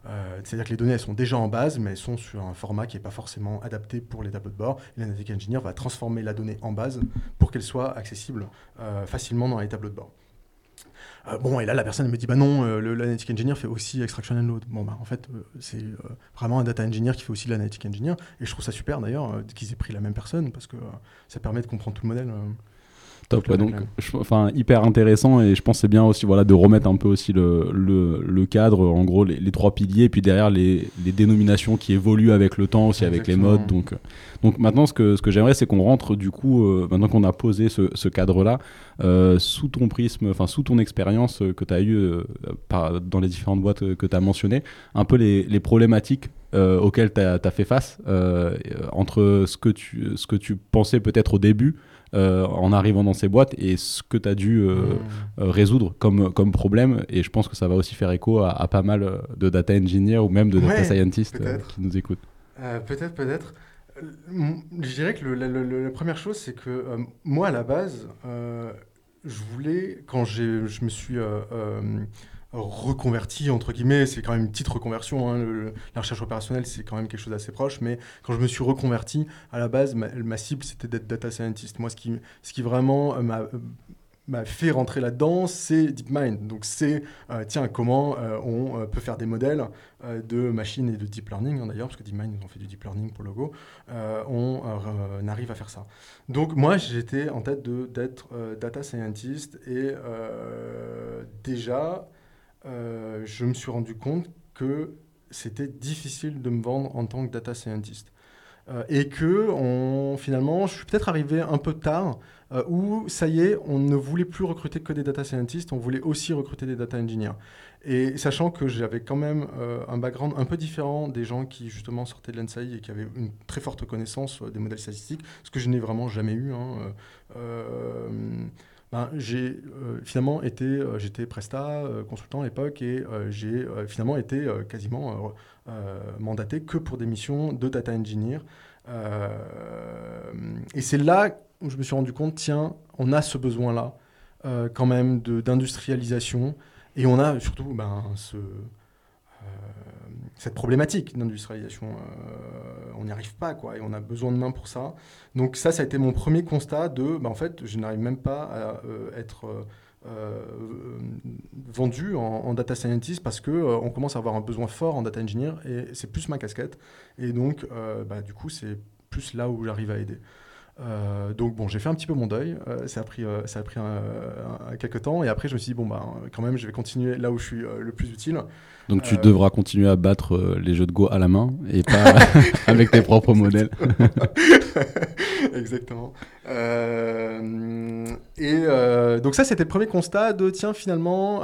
Euh, c'est-à-dire que les données, sont déjà en base, mais elles sont sur un format qui n'est pas forcément adapté pour les tableaux de bord. L'analytic engineer va transformer la donnée en base pour qu'elle soit accessible euh, facilement dans les tableaux de bord. Euh, bon, et là, la personne me dit, bah non, l'analytic engineer fait aussi extraction and load. Bon, bah en fait, c'est vraiment un data engineer qui fait aussi l'analytic engineer. Et je trouve ça super d'ailleurs qu'ils aient pris la même personne parce que ça permet de comprendre tout le modèle. Top, donc enfin hyper intéressant et je pense c'est bien aussi voilà de remettre un peu aussi le, le, le cadre, en gros les, trois piliers et puis derrière les, les, dénominations qui évoluent avec le temps aussi avec les modes. Donc donc maintenant ce que ce que j'aimerais c'est qu'on rentre du coup euh, maintenant qu'on a posé ce, ce cadre là euh, sous ton prisme, enfin sous ton expérience que tu as eu euh, dans les différentes boîtes que tu as mentionnées, un peu les, les problématiques auxquelles tu as, fait face entre ce que tu ce que tu pensais peut-être au début euh, en arrivant dans ces boîtes et ce que tu as dû euh, hmm. euh, résoudre comme, comme problème. Et je pense que ça va aussi faire écho à, pas mal de data engineers ou même de data scientists qui nous écoutent. peut-être, peut-être. Je dirais que la première chose, c'est que moi, à la base, je voulais, quand je me suis reconverti, entre guillemets, c'est quand même une petite reconversion, hein, la recherche opérationnelle c'est quand même quelque chose d'assez proche, mais quand je me suis reconverti, à la base, ma, cible c'était d'être data scientist. Moi, ce qui, ce qui vraiment euh, m'a m'a fait rentrer là-dedans, c'est DeepMind. Donc c'est, euh, tiens, comment euh, on peut faire des modèles de machines et de deep learning, hein, d'ailleurs, parce que DeepMind, ils ont fait du deep learning pour Logo, on arrive à faire ça. Donc moi, j'étais en tête d'être data scientist et déjà, euh, je me suis rendu compte que c'était difficile de me vendre en tant que data scientist. Euh, et que finalement, je suis peut-être arrivé un peu tard, euh, où ça y est, on ne voulait plus recruter que des data scientists, on voulait aussi recruter des data engineers. Et sachant que j'avais quand même un background un peu différent des gens qui justement sortaient de l'ENSAI et qui avaient une très forte connaissance des modèles statistiques, ce que je n'ai vraiment jamais eu. Hein, ben, j'ai euh, finalement été, euh, j'étais Presta, euh, consultant à l'époque, et j'ai finalement été quasiment mandaté que pour des missions de data engineer. et c'est là où je me suis rendu compte, tiens, on a ce besoin-là, quand même, d'industrialisation, et on a surtout ben, ce, cette problématique d'industrialisation. Euh, on n'y arrive pas, quoi, et on a besoin de mains pour ça. Donc ça, ça a été mon premier constat de, bah, en fait, je n'arrive même pas à euh, être euh, vendu en, data scientist parce que on commence à avoir un besoin fort en data engineer, et c'est plus ma casquette. Et donc, bah, du coup, c'est plus là où j'arrive à aider. donc bon, j'ai fait un petit peu mon deuil. ça a pris, ça a pris quelques temps. Et après, je me suis dit, bon, bah, quand même, je vais continuer là où je suis le plus utile. Donc tu devras continuer à battre euh, les jeux de Go à la main et pas avec tes propres modèles. Exactement. Euh, et euh, donc ça, c'était le premier constat de tiens, finalement,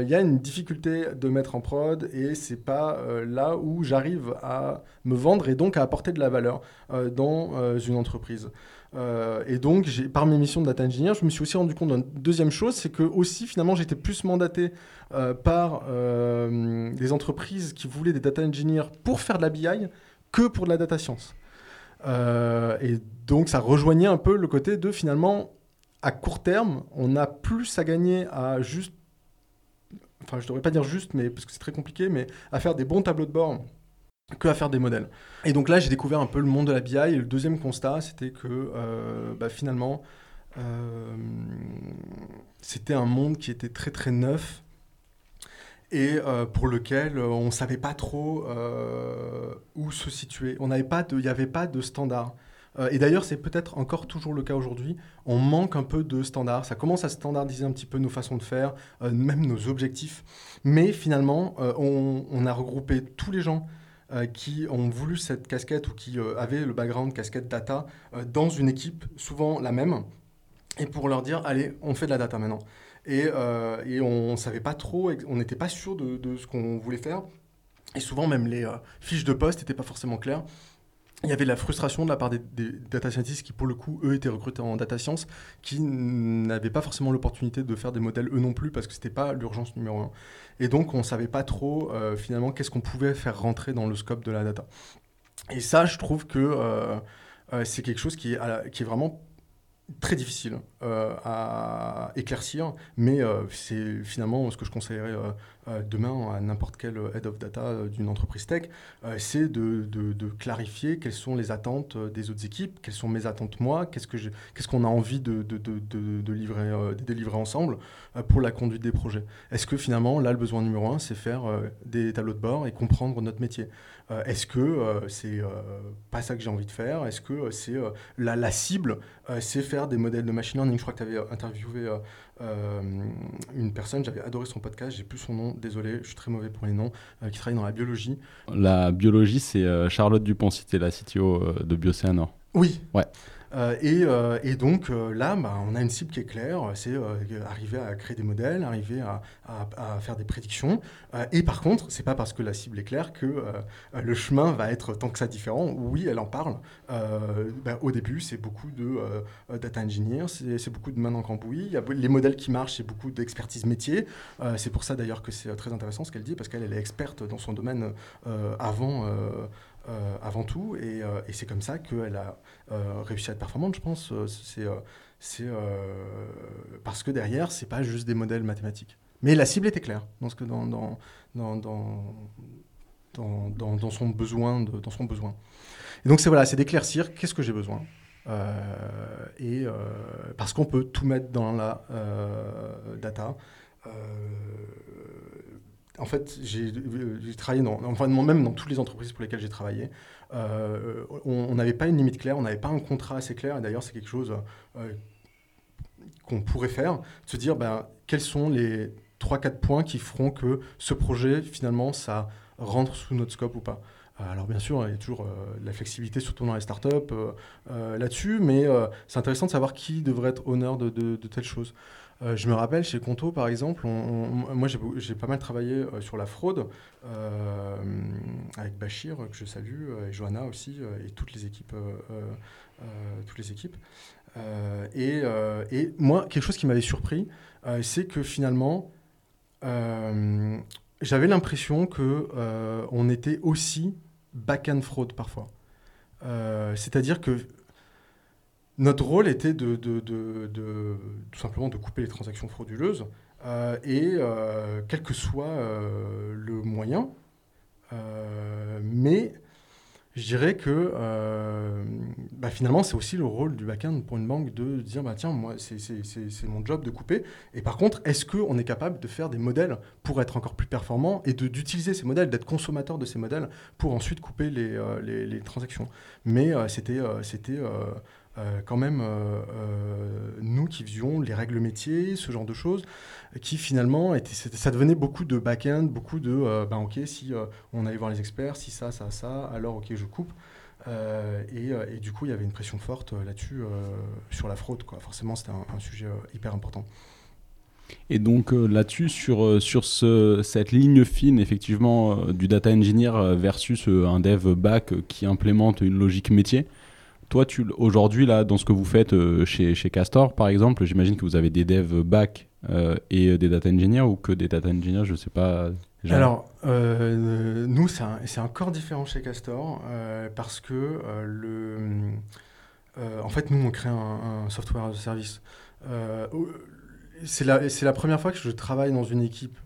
il y a une difficulté de mettre en prod et c'est pas là où j'arrive à me vendre et donc à apporter de la valeur dans une entreprise. Euh, et donc, par mes missions de data engineer, je me suis aussi rendu compte d'une deuxième chose, c'est que aussi finalement j'étais plus mandaté euh, par euh, des entreprises qui voulaient des data engineers pour faire de la BI que pour de la data science. et donc ça rejoignait un peu le côté de finalement à court terme, on a plus à gagner à juste, enfin je devrais pas dire juste, mais parce que c'est très compliqué, mais à faire des bons tableaux de bord que à faire des modèles. Et donc là, j'ai découvert un peu le monde de la BI. Et le deuxième constat, c'était que euh, bah, finalement, euh, c'était un monde qui était très très neuf et euh, pour lequel on ne savait pas trop où se situer. Il n'y avait pas de standard. et d'ailleurs, c'est peut-être encore toujours le cas aujourd'hui. On manque un peu de standards. Ça commence à standardiser un petit peu nos façons de faire, même nos objectifs. Mais finalement, on, a regroupé tous les gens euh, qui ont voulu cette casquette ou qui euh, avaient le background casquette data euh, dans une équipe, souvent la même, et pour leur dire, allez, on fait de la data maintenant. Et, et on ne savait pas trop, on n'était pas sûr de, de ce qu'on voulait faire. Et souvent, même les fiches de poste n'étaient pas forcément claires il y avait la frustration de la part des, data scientists qui, pour le coup, eux, étaient recrutés en data science, qui n'avaient pas forcément l'opportunité de faire des modèles eux non plus, parce que ce n'était pas l'urgence numéro un. Et donc, on ne savait pas trop, euh, finalement, qu'est-ce qu'on pouvait faire rentrer dans le scope de la data. Et ça, je trouve que euh, euh, c'est quelque chose qui est, vraiment très difficile à éclaircir, mais c'est finalement ce que je conseillerais demain à n'importe quel head of data euh, d'une entreprise tech, euh, c'est de, de, clarifier quelles sont les attentes des autres équipes, quelles sont mes attentes moi, qu'est-ce que qu'est-ce qu'on a envie de, de livrer, délivrer ensemble pour la conduite des projets. Est-ce que finalement, là, le besoin numéro un, c'est faire des tableaux de bord et comprendre notre métier? Est-ce que c'est pas ça que j'ai envie de faire? Est-ce que c'est la, la, cible, c'est faire des modèles de machine learning? Je crois que tu avais interviewé une personne, j'avais adoré son podcast, j'ai plus son nom, désolé, je suis très mauvais pour les noms, qui travaille dans la biologie. La biologie, c'est Charlotte Dupont, c'était la CTO de Biocéanor. Oui. Ouais. Euh, euh, et, donc euh, là, bah, on a une cible qui est claire, c'est arriver à créer des modèles, arriver à, faire des prédictions. et par contre, c'est pas parce que la cible est claire que le chemin va être tant que ça différent. Oui, elle en parle. Bah, au début, c'est beaucoup de data engineer, c'est beaucoup de main en cambouis. Les modèles qui marchent, c'est beaucoup d'expertise métier. c'est pour ça d'ailleurs que c'est très intéressant ce qu'elle dit, parce qu'elle est experte dans son domaine avant euh, avant tout, et, euh, et c'est comme ça qu'elle a euh, réussi à être performante, je pense. C'est parce que derrière, c'est pas juste des modèles mathématiques. Mais la cible était claire dans, ce que, dans, dans, dans, dans, son besoin. Dans son besoin. Et donc, c'est voilà, d'éclaircir qu'est-ce que j'ai besoin. et parce qu'on peut tout mettre dans la data en fait, j'ai travaillé dans, enfin, même dans toutes les entreprises pour lesquelles j'ai travaillé. Euh, on n'avait pas une limite claire, on n'avait pas un contrat assez clair. Et d'ailleurs, c'est quelque chose euh, qu'on pourrait faire, se dire ben, quels sont les 3-4 points qui feront que ce projet, finalement, ça rentre sous notre scope ou pas. Euh, alors bien sûr, il y a toujours la flexibilité, surtout dans les startups, là-dessus, mais c'est intéressant de savoir qui devrait être honneur de, de, de telles choses. Euh, je me rappelle chez Conto, par exemple, moi j'ai pas mal travaillé euh, sur la fraude euh, avec Bachir, que je salue, et Johanna aussi, et toutes les équipes. toutes les équipes. Et, moi, quelque chose qui m'avait surpris, c'est que finalement, j'avais l'impression que on était aussi back-end fraude parfois. C'est-à-dire que notre rôle était de, tout simplement de couper les transactions frauduleuses euh, et euh, quel que soit euh, le moyen. mais je dirais que bah, finalement, c'est aussi le rôle du back-end pour une banque de dire bah, tiens, moi, c'est mon job de couper. Et par contre, est-ce qu'on est capable de faire des modèles pour être encore plus performant et d'utiliser ces modèles, d'être consommateur de ces modèles pour ensuite couper les, les, transactions? Mais c'était c'était euh, quand même euh, euh, nous qui faisions les règles métiers, ce genre de choses, qui finalement, ça devenait beaucoup de back-end, beaucoup de, ben ok, si on allait voir les experts, si ça, ça, ça, alors ok, je coupe. Et, du coup, il y avait une pression forte là-dessus, sur la fraude. Forcément, c'était un, sujet hyper important. Et donc là-dessus, sur, sur ce, cette ligne fine, effectivement, du data engineer versus un dev back qui implémente une logique métier, toi, tu, aujourd'hui, là, dans ce que vous faites euh, chez, chez Castor, par exemple, j'imagine que vous avez des devs back euh, et des data engineers ou que des data engineers, je sais pas. Alors, euh, nous, c'est encore différent chez Castor parce que le, en fait, nous, on crée un, software as a service. c'est la, la première fois que je travaille dans une équipe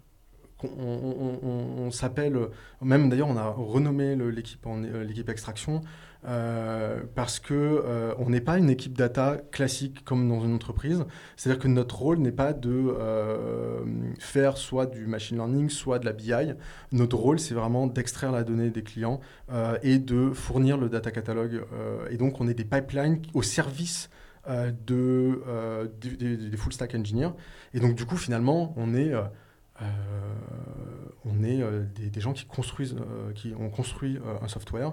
on, s'appelle, même d'ailleurs on a renommé l'équipe en l'équipe extraction euh, parce que euh, on n'est pas une équipe data classique comme dans une entreprise. C'est-à-dire que notre rôle n'est pas de euh, faire soit du machine learning, soit de la BI. Notre rôle, c'est vraiment d'extraire la donnée des clients et de fournir le data catalogue. et donc, on est des pipelines au service de, des, full stack engineers. Et donc, du coup, finalement, on est on est euh, des, gens qui construisent, euh, qui ont construit un software,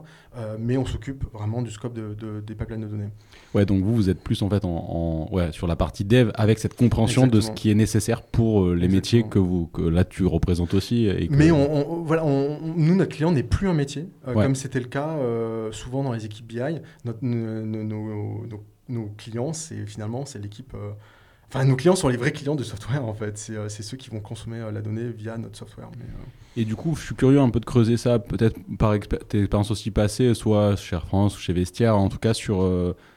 mais on s'occupe vraiment du scope de, des pipelines de données. Ouais, donc vous, vous êtes plus en fait en, ouais, sur la partie dev avec cette compréhension de ce qui est nécessaire pour les métiers que, vous, que là tu représentes aussi. Mais on, voilà, nous, notre client n'est plus un métier, comme c'était le cas souvent dans les équipes BI. Notre, nos, nos, clients, c'est finalement c'est l'équipe Enfin, nos clients sont les vrais clients du software, en fait. C'est euh, ceux qui vont consommer euh, la donnée via notre software. Mais, euh. Et du coup, je suis curieux un peu de creuser ça, peut-être par tes expériences aussi passées, soit chez Air France ou chez Vestiaire, en tout cas sur,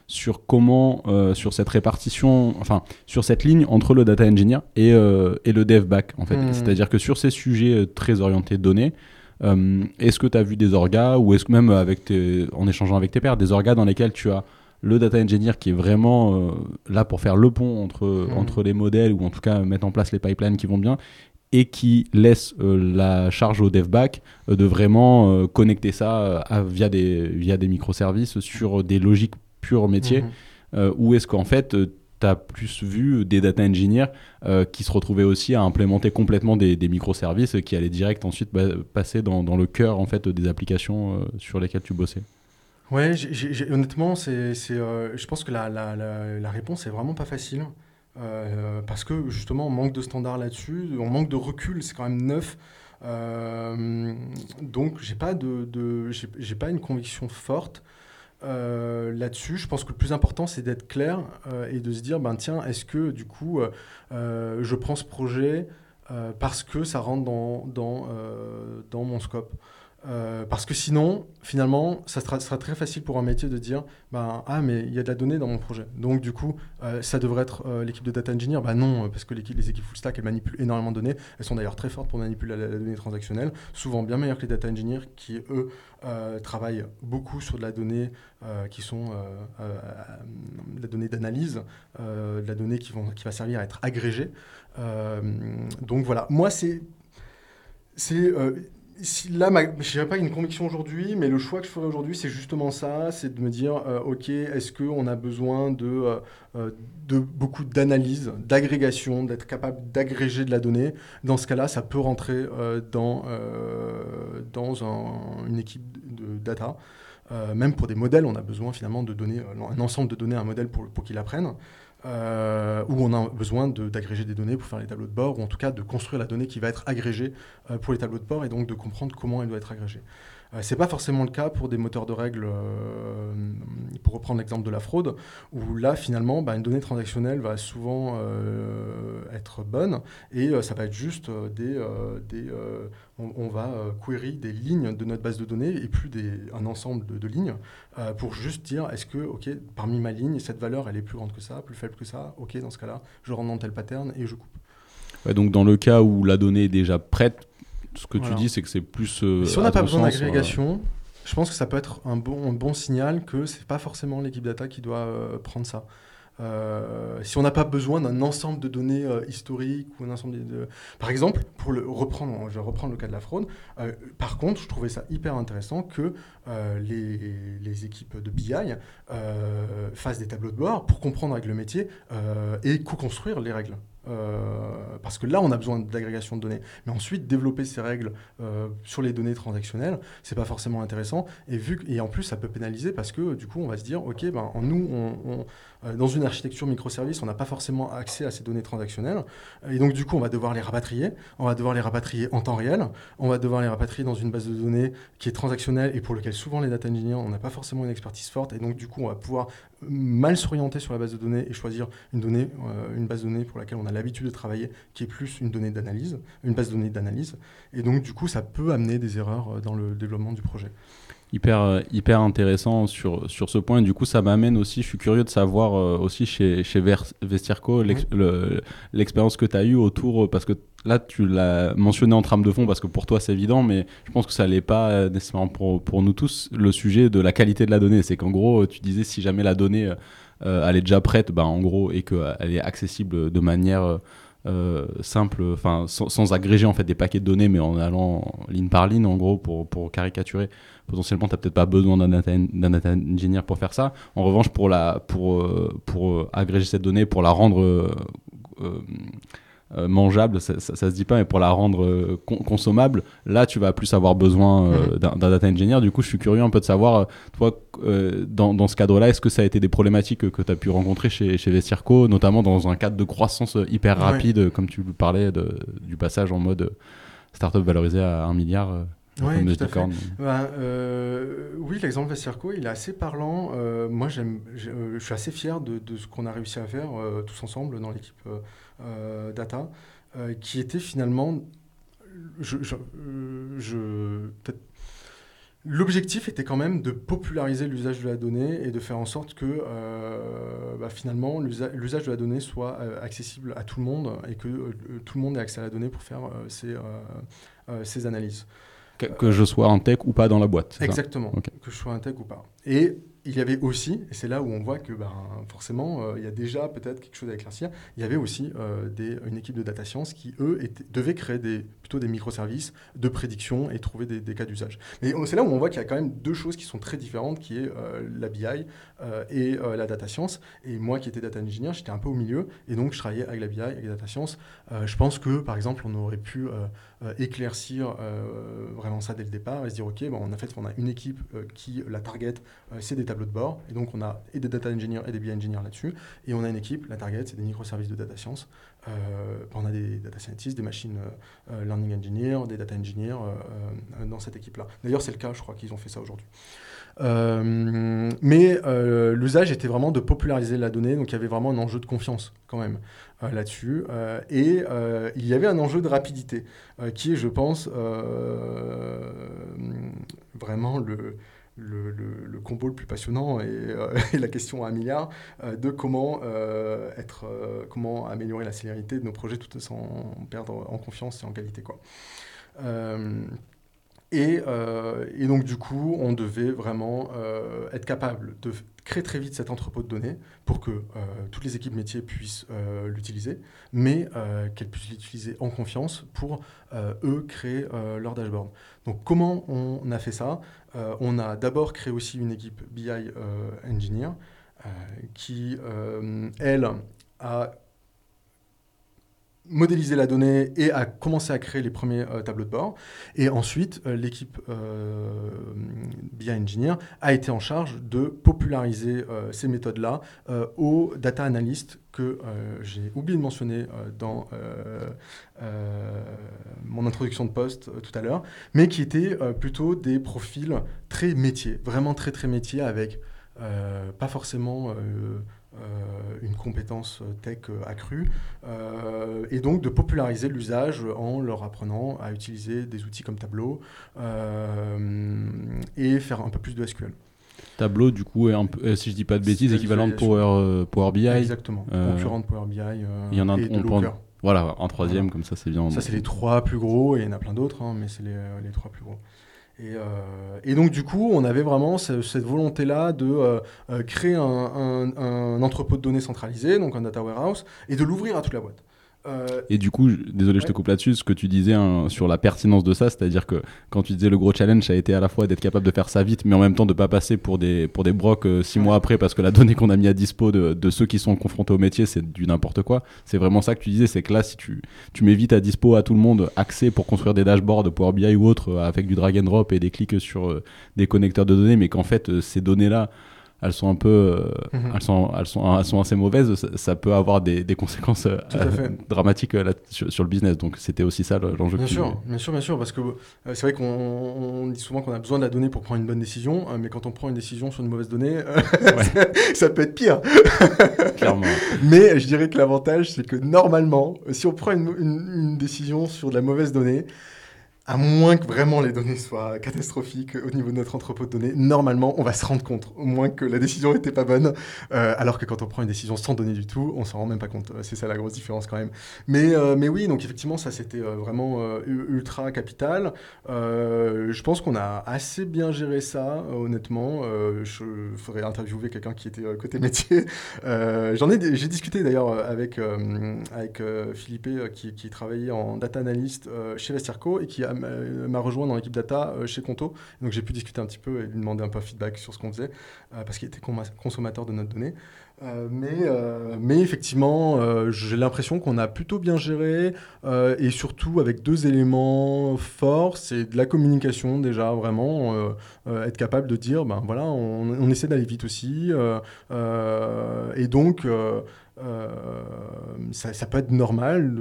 sur comment, sur cette répartition, enfin, sur cette ligne entre le data engineer et, et le dev back, en fait. Hmm. C'est-à-dire que sur ces sujets très orientés données, est-ce que tu as vu des orgas, ou est-ce que même avec tes, en échangeant avec tes pairs, des orgas dans lesquels tu as le data engineer qui est vraiment euh, là pour faire le pont entre, hmm. entre les modèles ou en tout cas mettre en place les pipelines qui vont bien et qui laisse euh, la charge au dev back euh, de vraiment connecter ça via des, via des microservices sur des logiques pures métiers. Ou est-ce qu'en fait, tu as plus vu des data engineers qui se retrouvaient aussi à implémenter complètement des, microservices qui allaient direct ensuite passer dans, dans, le cœur en fait, des applications sur lesquelles tu bossais Ouais, honnêtement, c'est, je pense que la, la, la, réponse est vraiment pas facile. parce que justement, on manque de standards là-dessus, on manque de recul, c'est quand même neuf. Euh, donc, j'ai pas de, de j'ai pas une conviction forte. Euh, là-dessus. Je pense que le plus important, c'est d'être clair euh, et de se dire, ben tiens, est-ce que du coup, je prends ce projet parce que ça rentre dans, dans, dans mon scope? Euh, parce que sinon, finalement, ça sera, très facile pour un métier de dire bah, Ah, mais il y a de la donnée dans mon projet. Donc, du coup, euh, ça devrait être euh, l'équipe de data engineer. Bah non, parce que les équipes full stack, elles manipulent énormément de données. Elles sont d'ailleurs très fortes pour manipuler la, donnée transactionnelle, souvent bien meilleures que les data engineers qui, eux, travaillent beaucoup sur de la donnée qui sont de la donnée d'analyse, de la donnée qui, qui va servir à être agrégée. donc, voilà. Moi, c'est. C'est là, je n'ai pas une conviction aujourd'hui, mais le choix que je ferai aujourd'hui, c'est justement ça, c'est de me dire, euh, ok, est-ce qu'on a besoin de, euh, euh, de beaucoup d'analyse, d'agrégation, d'être capable d'agréger de la donnée? Dans ce cas-là, ça peut rentrer dans, dans une équipe de data. même pour des modèles, on a besoin finalement de donner un ensemble de données à un modèle pour, pour qu'il apprenne. Euh, où on a besoin d'agréger des données pour faire les tableaux de bord, ou en tout cas de construire la donnée qui va être agrégée euh, pour les tableaux de bord, et donc de comprendre comment elle doit être agrégée. Euh, Ce n'est pas forcément le cas pour des moteurs de règles, pour reprendre l'exemple de la fraude, où là, finalement, bah, une donnée transactionnelle va souvent être bonne, et ça va être juste des... on, va query des lignes de notre base de données, et plus des, un ensemble de, lignes, euh, pour juste dire est-ce que, ok, parmi ma ligne, cette valeur, elle est plus grande que ça, plus faible que ça, ok, dans ce cas-là, je rentre dans tel pattern et je coupe. donc dans le cas où la donnée est déjà prête, ce que tu dis, c'est que c'est plus. Euh, si on n'a pas besoin d'agrégation, euh, je pense que ça peut être un bon, un bon signal que c'est pas forcément l'équipe data qui doit prendre ça. Euh, si on n'a pas besoin d'un ensemble de données euh, historiques ou un ensemble de, Par exemple, pour le reprendre, je vais reprendre le cas de la fraude. Euh, par contre, je trouvais ça hyper intéressant que les, les, équipes de BI fassent des tableaux de bord pour comprendre avec le métier et co-construire les règles. Parce que là, on a besoin d'agrégation de données. Mais ensuite, développer ces règles sur les données transactionnelles, c'est pas forcément intéressant. Et, vu, et en plus, ça peut pénaliser parce que du coup, on va se dire, OK, ben, nous, on euh, dans une architecture microservice, on n'a pas forcément accès à ces données transactionnelles. Et donc, du coup, on va devoir les rapatrier. On va devoir les rapatrier en temps réel. On va devoir les rapatrier dans une base de données qui est transactionnelle et pour laquelle souvent les data engineers, on n'a pas forcément une expertise forte. Et donc, du coup, on va pouvoir mal s'orienter sur la base de données et choisir une, euh, base de données pour laquelle on a l'habitude de travailler, qui est plus une donnée d'analyse, une base de données d'analyse. Et donc, du coup, ça peut amener des erreurs euh, dans le développement du projet hyper, euh, hyper intéressant sur, sur ce point. Du coup, ça m'amène aussi, je suis curieux de savoir euh, aussi chez, chez Vestirco l'expérience que tu as eue autour, euh, parce que là, tu l'as mentionné en trame de fond, parce que pour toi, c'est évident, mais je pense que ça l'est pas nécessairement pour, pour nous tous, le sujet de la qualité de la donnée. C'est qu'en gros, tu disais, si jamais la donnée, elle est déjà prête, bah, en gros, et qu'elle est accessible de manière... simple, enfin sans, agréger en fait des paquets de données, mais en allant ligne par ligne en gros pour, pour caricaturer potentiellement tu n'as peut-être pas besoin d'un data, data, engineer pour faire ça. En revanche, pour, la, pour, euh, pour euh, agréger cette donnée, pour la rendre euh, mangeable, ça, ça, se dit pas, mais pour la rendre consommable, là tu vas plus avoir besoin mhm. d'un data engineer. Du coup, je suis curieux un peu de savoir, toi, dans, dans, ce cadre-là, est-ce que ça a été des problématiques que tu as pu rencontrer chez, chez Vestirco, notamment dans un cadre de croissance hyper rapide, comme tu parlais de, du passage en mode startup valorisé à un milliard oui, tout à fait. Ben, euh, oui, l'exemple Vestirco, il est assez parlant. Euh, moi, j'aime, euh, je suis assez fier de, de ce qu'on a réussi à faire tous ensemble dans l'équipe Data, qui était finalement, je, je, L'objectif était quand même de populariser l'usage de la donnée et de faire en sorte que bah, finalement l'usage de la donnée soit accessible à tout le monde et que tout le monde ait accès à la donnée pour faire ses, ses analyses. Que, je sois en tech ou pas dans la boîte. Exactement, que je sois un tech ou pas. Et il y avait aussi, et c'est là où on voit que ben, forcément, euh, il y a déjà peut-être quelque chose à éclaircir, il y avait aussi euh, une équipe de data science qui, eux, devaient créer plutôt des microservices de prédiction et trouver des, des cas d'usage. Mais c'est là où on voit qu'il y a quand même deux choses qui sont très différentes, qui est euh, la BI et la data science. Et moi qui étais data engineer, j'étais un peu au milieu, et donc je travaillais avec la BI, avec la data science. je pense que, par exemple, on aurait pu éclaircir vraiment ça dès le départ et se dire, OK, bon, en fait, on a une équipe qui, la target, c'est des tableaux de bord. Et donc, on a et des data engineers et des BI engineers là-dessus. Et on a une équipe, la target, c'est des microservices de data science. Euh, on a des data scientists, des machines euh, learning engineers, des data engineers euh, dans cette équipe-là. D'ailleurs, c'est le cas, je crois qu'ils ont fait ça aujourd'hui. Mais l'usage était vraiment de populariser la donnée, donc il y avait vraiment un enjeu de confiance quand même là-dessus. et il y avait un enjeu de rapidité, qui est, je pense, vraiment le, combo le plus passionnant et, euh, la question à un milliard euh, de comment, euh, être, comment améliorer la célérité de nos projets tout sans perdre en confiance et en qualité. Quoi. Et, et, donc, du coup, on devait vraiment être capable de créer très vite cet entrepôt de données pour que euh, toutes les équipes métiers puissent euh, l'utiliser, mais euh, qu'elles puissent l'utiliser en confiance pour, eux, créer leur dashboard. Donc comment on a fait ça? On a d'abord créé aussi une équipe BI Engineer qui, elle, a modéliser la donnée et à commencer à créer les premiers euh, tableaux de bord. Et ensuite, euh, l'équipe euh, BI Engineer a été en charge de populariser ces méthodes-là aux data analystes que j'ai oublié de mentionner dans mon introduction de poste tout à l'heure, mais qui étaient plutôt des profils très métiers, vraiment très très métiers avec pas forcément euh, une compétence tech accrue, euh, et donc de populariser l'usage en leur apprenant à utiliser des outils comme Tableau euh, et faire un peu plus de SQL. Tableau, du coup, est un peu, si je dis pas de bêtises, équivalent de Power, Power BI. Exactement, concurrent de Power BI. il y en a un, et on Voilà, un troisième, comme ça c'est bien. Ça, c'est les trois plus gros, et il y en a plein d'autres, hein, mais c'est les, les, trois plus gros. Euh, et, donc, du coup, on avait vraiment cette volonté-là de euh, euh, créer un, un, entrepôt de données centralisé, donc un data warehouse, et de l'ouvrir à toute la boîte. Euh, et du coup, désolé, je te coupe là-dessus, ce que tu disais hein, sur la pertinence de ça, c'est-à-dire que quand tu disais le gros challenge, ça a été à la fois d'être capable de faire ça vite, mais en même temps de pas passer pour des, pour des brocs euh, six mois après, parce que la donnée qu'on a mis à dispo de, de, ceux qui sont confrontés au métier, c'est du n'importe quoi. C'est vraiment ça que tu disais, c'est que là, si tu, tu mets vite à dispo à tout le monde accès pour construire des dashboards Power BI ou autre, euh, avec du drag and drop et des clics sur des connecteurs de données, mais qu'en fait, ces données-là, elles sont un peu, euh, mhm. elles, sont, elles, sont, elles sont assez mauvaises, ça, peut avoir des, des conséquences euh, dramatiques euh, sur, le business. Donc c'était aussi ça l'enjeu. Bien sûr, bien sûr, bien sûr, parce que c'est vrai qu'on dit souvent qu'on a besoin de la donnée pour prendre une bonne décision, mais quand on prend une décision sur une mauvaise donnée, ça peut être pire. Clairement. Mais je dirais que l'avantage, c'est que normalement, si on prend une, une décision sur de la mauvaise donnée, à moins que vraiment les données soient catastrophiques au niveau de notre entrepôt de données, normalement, on va se rendre compte, au moins que la décision n'était pas bonne, euh, alors que quand on prend une décision sans données du tout, on s'en rend même pas compte. C'est ça la grosse différence quand même. Mais, euh, mais oui, donc effectivement, ça c'était euh, vraiment ultra capital. je pense qu'on a assez bien géré ça, honnêtement. je ferais interviewer quelqu'un qui était côté métier. J'en ai, j'ai discuté d'ailleurs avec, avec Philippe qui, qui travaillait en data analyst chez Vestirco et qui a m'a rejoint dans l'équipe data euh, chez Conto. Donc j'ai pu discuter un petit peu et lui demander un peu de feedback sur ce qu'on faisait, euh, parce qu'il était consommateur de notre donnée. Euh, mais, mais effectivement, j'ai l'impression qu'on a plutôt bien géré et surtout avec deux éléments forts, c'est de la communication déjà vraiment, être capable de dire ben voilà, on, on essaie d'aller vite aussi et donc euh, ça, peut être normal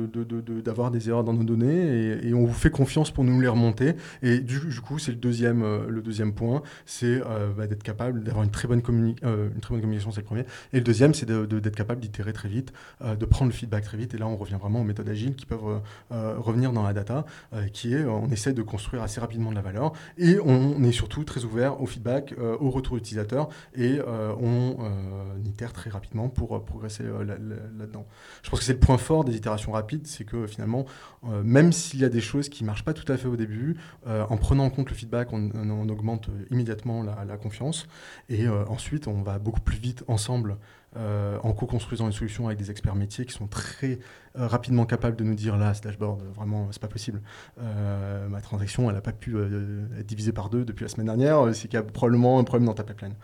d'avoir de, des erreurs dans nos données et, on vous fait confiance pour nous les remonter. Et du, coup, c'est le deuxième, euh, le deuxième point, c'est euh, bah, d'être capable d'avoir une, très bonne une très bonne communication, c'est le premier. Et le deuxième, c'est d'être capable d'itérer très vite, de prendre le feedback très vite. Et là, on revient vraiment aux méthodes agiles qui peuvent revenir dans la data, qui est, on essaie de construire assez rapidement de la valeur et on est surtout très ouvert au feedback, au retour utilisateur et on itère très rapidement pour progresser là-dedans. Je pense que c'est le point fort des itérations rapides, c'est que finalement, même s'il y a des choses qui marchent pas tout à fait au début, en prenant en compte le feedback, on, augmente immédiatement la, confiance. Et ensuite, on va beaucoup plus vite ensemble euh, en co-construisant une solution avec des experts métiers qui sont très euh, rapidement capables de nous dire là, ce dashboard, vraiment, c'est pas possible. Euh, ma transaction, elle n'a pas pu être divisée par deux depuis la semaine dernière, c'est qu'il y a probablement un problème dans ta pipeline.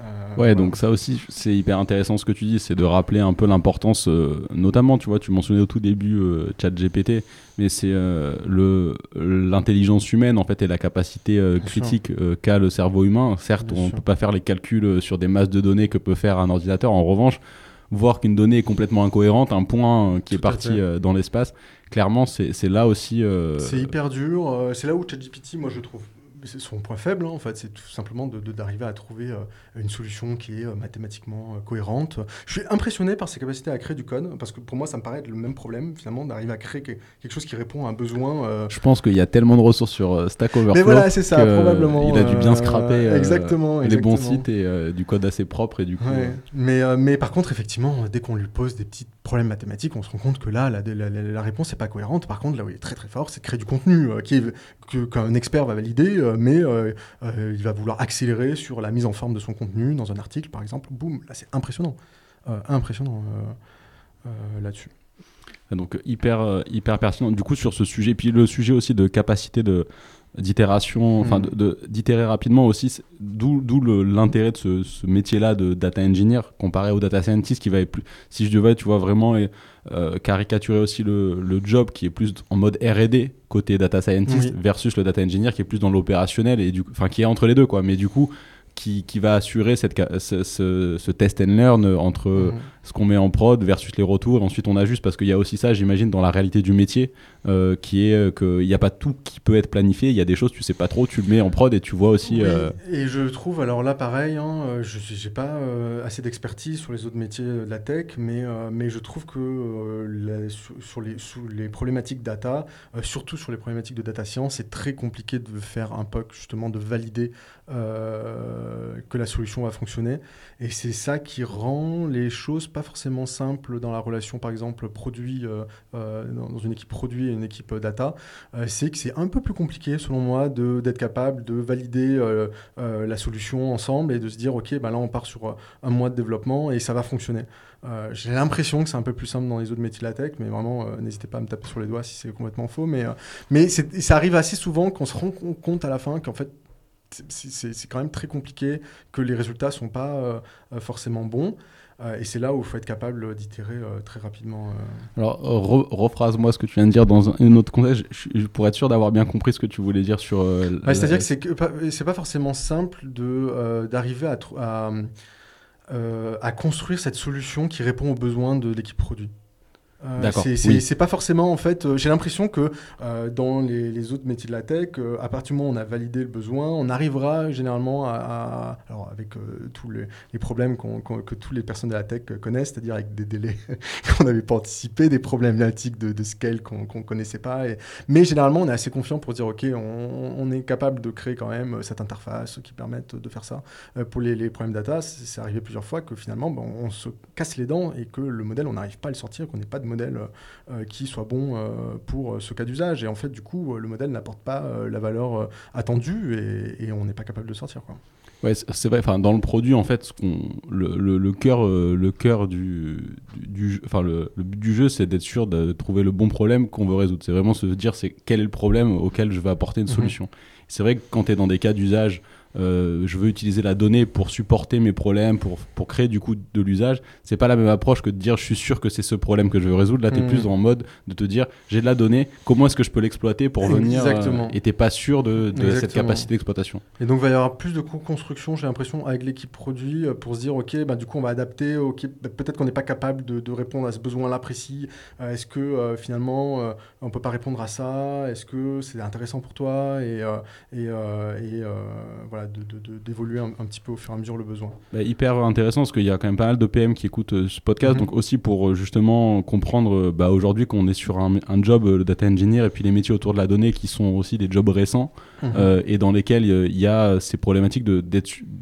Euh, ouais, donc ça aussi, c'est hyper intéressant ce que tu dis, c'est de rappeler un peu l'importance, euh, notamment, tu vois, tu mentionnais au tout début euh, ChatGPT, mais c'est le l'intelligence humaine en fait et la capacité critique qu'a le cerveau humain. Certes, on ne peut pas faire les calculs sur des masses de données que peut faire un ordinateur. En revanche, voir qu'une donnée est complètement incohérente, un point qui est parti dans l'espace, clairement, c'est là aussi. C'est hyper dur. c'est là où ChatGPT, moi, je trouve c'est son point faible, hein, en fait, c'est tout simplement d'arriver de, à trouver euh, une solution qui est euh, mathématiquement euh, cohérente. Je suis impressionné par ses capacités à créer du code, parce que pour moi, ça me paraît être le même problème, finalement, d'arriver à créer quelque chose qui répond à un besoin. Je pense qu'il y a tellement de ressources sur Stack Overflow. Mais voilà, c'est ça, probablement. Il a dû bien scraper exactement, les bons sites et du code assez propre. Et du coup, mais, mais par contre, effectivement, dès qu'on lui pose des petits problèmes mathématiques, on se rend compte que là, la, la, réponse n'est pas cohérente. Par contre, là où il est très très fort, c'est de créer du contenu qui qu'un expert va valider mais euh, euh, il va vouloir accélérer sur la mise en forme de son contenu dans un article, par exemple. Boum, là c'est impressionnant, euh, impressionnant là-dessus. Donc hyper hyper pertinent. Du coup sur ce sujet, puis le sujet aussi de capacité de d'itération, enfin mm. d'itérer rapidement aussi, d'où l'intérêt de ce, métier-là de data engineer comparé au data scientist qui va être plus, si je devais, tu vois, vraiment euh, caricaturer aussi le, le, job qui est plus en mode R&D côté data scientist versus le data engineer qui est plus dans l'opérationnel et du enfin qui est entre les deux quoi mais du coup qui, qui, va assurer cette, ce, ce, test and learn entre mhm. ce qu'on met en prod versus les retours. Et ensuite, on ajuste parce qu'il y a aussi ça, j'imagine, dans la réalité du métier, euh, qui est euh, qu'il n'y a pas tout qui peut être planifié. Il y a des choses, tu sais pas trop, tu le mets en prod et tu vois aussi. Euh, et je trouve, alors là, pareil, hein, je n'ai pas assez d'expertise sur les autres métiers de la tech, mais, mais je trouve que sur, les, sous les problématiques data, surtout sur les problématiques de data science, c'est très compliqué de faire un POC, justement, de valider que la solution va fonctionner. Et c'est ça qui rend les choses pas forcément simples dans la relation, par exemple, produit, dans une équipe produit une équipe data. c'est que c'est un peu plus compliqué, selon moi, d'être capable de valider la solution ensemble et de se dire, OK, bah là, on part sur un mois de développement et ça va fonctionner. J'ai l'impression que c'est un peu plus simple dans les métiers de la tech, mais vraiment, n'hésitez pas à me taper sur les doigts si c'est complètement faux. Mais, mais ça arrive assez souvent qu'on se rend compte à la fin qu'en fait, c'est quand même très compliqué, que les résultats ne sont pas euh, euh, forcément bons. Euh, et c'est là où il faut être capable d'itérer très rapidement. Alors, rephrase-moi ce que tu viens de dire dans un, autre contexte, pour être sûr d'avoir bien compris ce que tu voulais dire sur. C'est-à-dire que c'est pas, pas forcément simple d'arriver à, à, à, construire cette solution qui répond aux besoins de l'équipe produit. Euh, c'est pas forcément en fait. Euh, j'ai l'impression que euh, dans les, autres métiers de la tech, à partir du moment où on a validé le besoin, on arrivera généralement à, alors avec tous les, problèmes que toutes les personnes de la tech connaissent, c'est-à-dire avec des délais qu'on n'avait pas anticipés, des problématiques de, de scale qu'on ne connaissait pas. Et... Mais généralement, on est assez confiant pour dire ok, on, est capable de créer quand même cette interface qui permette de faire ça. pour les, problèmes data, c'est arrivé plusieurs fois que finalement, ben, on se casse les dents et que le modèle, on n'arrive pas à le sortir, qu'on n'ait pas de modèle euh, qui soit bon euh, pour ce cas d'usage. Et en fait, du coup, le modèle n'apporte pas euh, la valeur attendue et, on n'est pas capable de sortir. Quoi. Ouais, c'est vrai. Enfin, dans le produit, en fait, ce le, le, le, cœur, le cœur du, du, enfin, le, but du jeu, c'est d'être sûr de trouver le bon problème qu'on veut résoudre. C'est vraiment se dire, c'est quel est le problème auquel je vais apporter une mhm. solution. C'est vrai que quand tu es dans des cas d'usage euh, je veux utiliser la donnée pour supporter mes problèmes, pour, pour créer du coup de l'usage. C'est pas la même approche que de dire je suis sûr que c'est ce problème que je veux résoudre. Là, tu es mmh. plus en mode de te dire j'ai de la donnée, comment est-ce que je peux l'exploiter pour venir euh, et t'es pas sûr de, de cette capacité d'exploitation. Et donc, il va y avoir plus de co-construction, j'ai l'impression, avec l'équipe produit euh, pour se dire ok, bah, du coup, on va adapter. ok bah, Peut-être qu'on n'est pas capable de, de, répondre à ce besoin-là précis. Est-ce que finalement, on peut pas répondre à ça? Est-ce que c'est intéressant pour toi? Et, et, et voilà voilà, d'évoluer un, petit peu au fur et à mesure le besoin. Bah, hyper intéressant parce qu'il y a quand même pas mal de PM qui écoutent ce podcast, mhm. donc aussi pour justement comprendre bah, aujourd'hui qu'on est sur un, un job de data engineer et puis les métiers autour de la donnée qui sont aussi des jobs récents mhm. et dans lesquels il y a ces problématiques de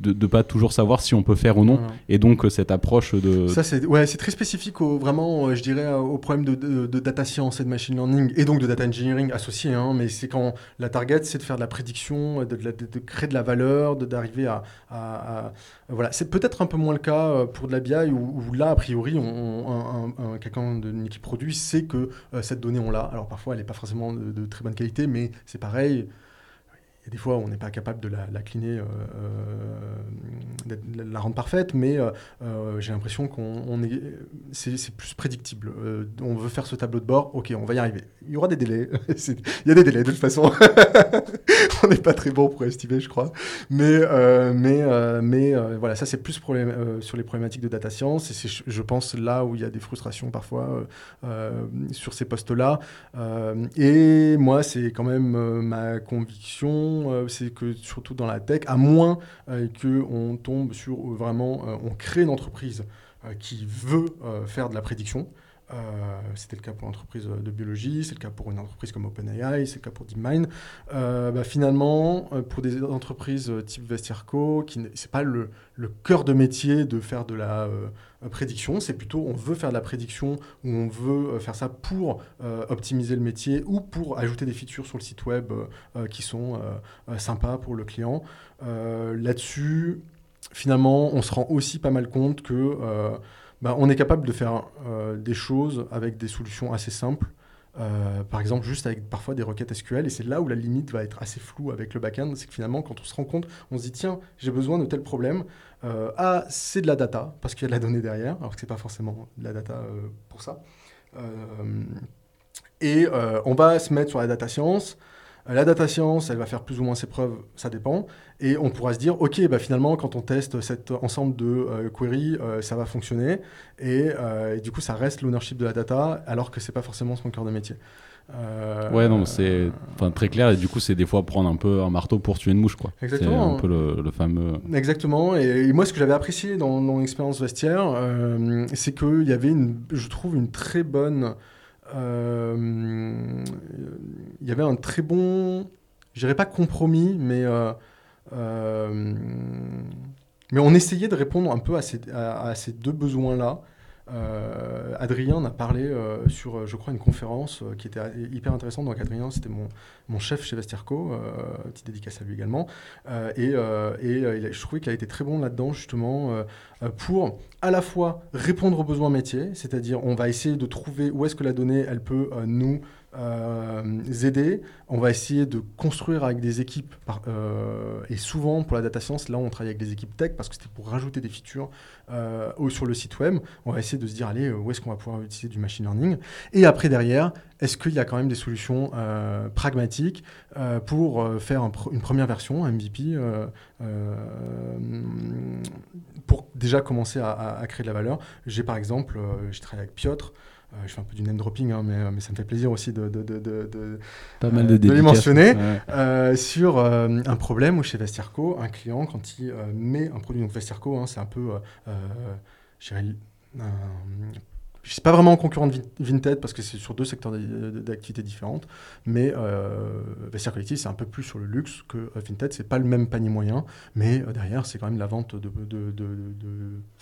ne pas toujours savoir si on peut faire ou non, et donc cette approche de... Ça c'est ouais, très spécifique au, vraiment, je dirais, au problème de, de, data science et de machine learning et donc de data engineering associé, hein, mais c'est quand la target c'est de faire de la prédiction, de, de créer de la valeur, d'arriver à, à, Voilà, c'est peut-être un peu moins le cas euh, pour de la BI où, là, a priori, on, quelqu'un d'une équipe produit sait que euh, cette donnée on l'a. Alors parfois elle n'est pas forcément de, de très bonne qualité, mais c'est pareil des fois, on n'est pas capable de la, la cliner, euh, euh, de la rendre parfaite, mais euh, j'ai l'impression qu'on est, c'est, plus prédictible. on veut faire ce tableau de bord, ok, on va y arriver. Il y aura des délais. il y a des délais de toute façon. on n'est pas très bon pour estimer, je crois. Mais, mais, mais voilà, ça c'est plus sur les problématiques de data science. Et c'est, je pense, là où il y a des frustrations parfois sur ces postes-là. et moi, c'est quand même ma conviction euh, c'est que surtout dans la tech, à moins euh, qu'on tombe sur euh, vraiment, on crée une entreprise qui veut faire de la prédiction. C'était le cas pour l'entreprise de biologie, c'est le cas pour une entreprise comme OpenAI, c'est le cas pour DeepMind. Bah, finalement, pour des entreprises type Vestiarco, qui c'est pas le, le, cœur de métier de faire de la prédiction, c'est plutôt on veut faire de la prédiction ou on veut euh, faire ça pour euh, optimiser le métier ou pour ajouter des features sur le site web qui sont sympas pour le client. Là-dessus, finalement, on se rend aussi pas mal compte que bah, on est capable de faire des choses avec des solutions assez simples euh, par exemple, juste avec parfois des requêtes SQL, et c'est là où la limite va être assez floue avec le backend, c'est que finalement, quand on se rend compte, on se dit tiens, j'ai besoin de tel problème. Euh, ah, c'est de la data, parce qu'il y a de la donnée derrière, alors que c'est pas forcément de la data euh, pour ça. et on va se mettre sur la data science. La data science, elle va faire plus ou moins ses preuves, ça dépend. Et on pourra se dire, OK, bah finalement, quand on teste cet ensemble de euh, queries, euh, ça va fonctionner. Euh, et, du coup, ça reste l'ownership de la data, alors que c'est pas forcément son cœur de métier. ouais, non, c'est très clair. Et du coup, c'est des fois prendre un peu un marteau pour tuer une mouche. quoi. Exactement. C'est un peu le, fameux. Exactement. Et, moi, ce que j'avais apprécié dans, dans l'expérience vestiaire, c'est qu'il y avait, une, je trouve, une très bonne euh, il y avait un très bon, je dirais pas compromis, mais euh, euh, mais on essayait de répondre un peu à ces, deux besoins-là. Euh, Adrien en a parlé euh, sur, euh, je crois, une conférence qui était hyper intéressante. Donc Adrien, c'était mon, chef chez Vestirco, petite dédicace à lui également. et, et je trouvais qu'il a été très bon là-dedans, justement, pour à la fois répondre aux besoins métiers, c'est-à-dire on va essayer de trouver où est-ce que la donnée, elle peut nous euh, aider. On va essayer de construire avec des équipes. Euh, et souvent, pour la data science, là, on travaille avec des équipes tech parce que c'était pour rajouter des features euh, sur le site web. On va essayer de se dire, allez, où est-ce qu'on va pouvoir utiliser du machine learning? Et après, derrière, est-ce qu'il y a quand même des solutions pragmatiques pour faire une première version, MVP, pour déjà commencer à, à, créer de la valeur? J'ai par exemple, j'ai travaillé avec Piotr. Euh, je fais un peu du name dropping, hein, mais, euh, mais, ça me fait plaisir aussi de, de, de, Pas mal de, de les mentionner, euh, sur un problème où chez Vestirco, un client, quand il met un produit, donc Vestirco, hein, c'est un peu, je dirais, je sais pas vraiment concurrent de Vinted parce que c'est sur deux secteurs d'activité différentes, mais euh, Vestiaire Collective c'est un peu plus sur le luxe que Vinted, c'est pas le même panier moyen, mais derrière c'est quand même la vente de, de, de,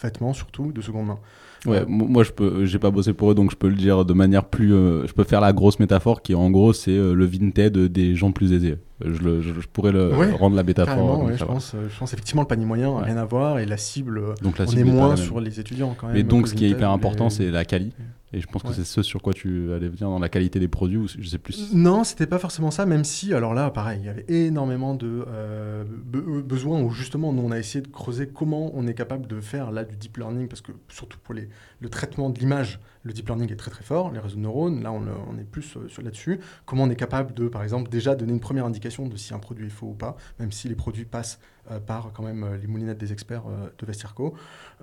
vêtements surtout de seconde main. Ouais, moi je peux, j'ai pas bossé pour eux donc je peux le dire de manière plus, je peux faire la grosse métaphore qui en gros c'est le Vinted des gens plus aisés. Je, je, pourrais le, rendre la métaphore. je, pense, je pense effectivement le panier moyen, rien à voir, et la cible, donc, la on est moins sur les étudiants quand même. Mais donc ce qui est hyper important, c'est la qualité. Et je pense que c'est ce sur quoi tu allais venir dans la qualité des produits, ou je sais plus. Non, c'était pas forcément ça, même si, alors là, pareil, il y avait énormément de euh, besoins où justement, nous, on a essayé de creuser comment on est capable de faire là du deep learning, parce que surtout pour les, le traitement de l'image, le deep learning est très très fort, les réseaux de neurones, là, on, on est plus euh, sur là-dessus. Comment on est capable de, par exemple, déjà donner une première indication de si un produit est faux ou pas, même si les produits passent euh, par quand même les moulinettes des experts de Vestirco.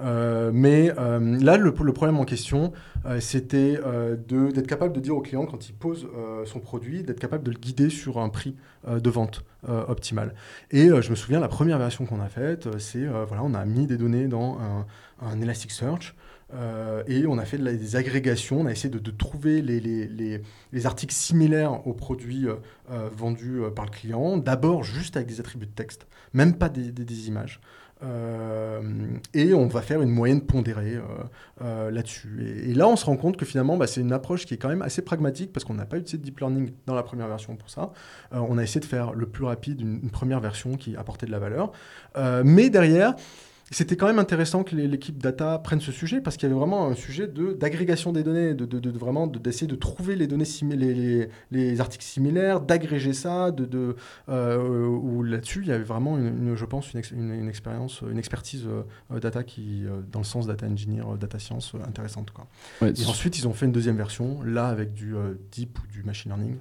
mais là, le, problème en question, c'était d'être capable de dire au client quand il pose son produit, d'être capable de le guider sur un prix de vente optimal. Et je me souviens, la première version qu'on a faite, c'est, voilà, on a mis des données dans un Elasticsearch. Euh, et on a fait des agrégations, on a essayé de, trouver les, les, les, articles similaires aux produits euh, euh, vendus par le client, d'abord juste avec des attributs de texte, même pas des, images. et on va faire une moyenne pondérée là-dessus. Et, là, on se rend compte que finalement, bah, c'est une approche qui est quand même assez pragmatique parce qu'on n'a pas utilisé de deep learning dans la première version pour ça. on a essayé de faire le plus rapide une première version qui apportait de la valeur. mais derrière, c'était quand même intéressant que l'équipe data prenne ce sujet parce qu'il y avait vraiment un sujet d'agrégation des données, de, de, de vraiment d'essayer de, trouver les données les, les, les, articles similaires, d'agréger ça, de, euh, où là-dessus il y avait vraiment, une, je pense, une, une, expérience, une expertise euh, data qui, euh, dans le sens data engineer, data science, intéressante. Quoi. Et ensuite ils ont fait une deuxième version, là avec du deep ou du machine learning.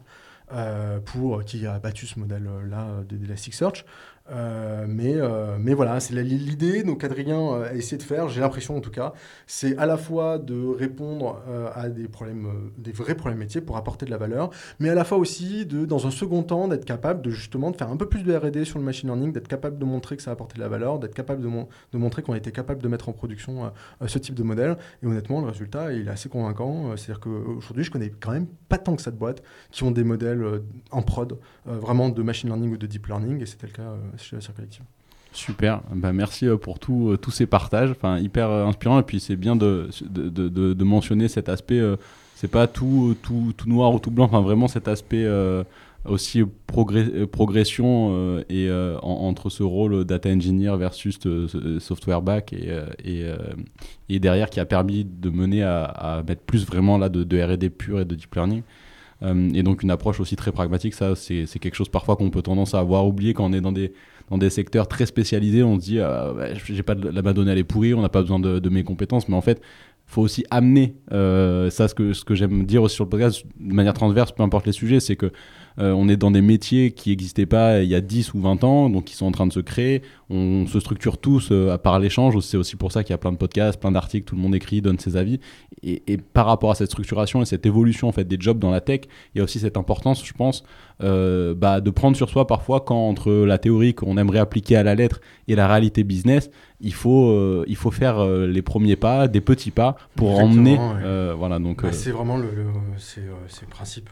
pour qui a battu ce modèle là d'Elasticsearch euh, mais, euh, mais voilà, c'est l'idée, donc Adrien euh, a essayé de faire, j'ai l'impression en tout cas, c'est à la fois de répondre à des problèmes, des vrais problèmes métiers pour apporter de la valeur, mais à la fois aussi de, dans un second temps, d'être capable de justement de faire un peu plus de R&D sur le machine learning, d'être capable de montrer que ça a apporté de la valeur, d'être capable de, de montrer qu'on été capable de mettre en production ce type de modèle. Et honnêtement, le résultat, il est assez convaincant. C'est-à-dire qu'aujourd'hui, je connais quand même pas tant que ça de boîtes qui ont des modèles en prod, vraiment de machine learning ou de deep learning, et c'était le cas Super, bah, merci euh, pour tout, euh, tous ces partages, enfin, hyper euh, inspirant. Et puis c'est bien de, de, de, de, mentionner cet aspect, c'est pas tout, tout, tout, noir ou tout blanc, enfin vraiment cet aspect aussi progression et entre ce rôle data engineer versus software back et, et, et, derrière qui a permis de mener à, mettre plus vraiment là de, R&D pur et de deep learning. Et donc une approche aussi très pragmatique, ça c'est quelque chose parfois qu'on peut tendance à avoir oublié quand on est dans des dans des secteurs très spécialisés, on se dit, euh, j'ai pas de, la donnée, elle est pourrie, on n'a pas besoin de, mes compétences, mais en fait, faut aussi amener euh, ça, ce que, ce que j'aime dire aussi sur le podcast, de manière transverse, peu importe les sujets, c'est que euh, on est dans des métiers qui n'existaient pas il y a 10 ou 20 ans, donc qui sont en train de se créer. On se structure tous euh, à part l'échange. C'est aussi pour ça qu'il y a plein de podcasts, plein d'articles, tout le monde écrit, donne ses avis. Et, et, par rapport à cette structuration et cette évolution en fait des jobs dans la tech, il y a aussi cette importance, je pense, euh, bah, de prendre sur soi parfois quand entre la théorie qu'on aimerait appliquer à la lettre et la réalité business, il faut, euh, il faut faire euh, les premiers pas, des petits pas pour emmener. Voilà, donc. Bah, c'est vraiment le, le c'est, le principe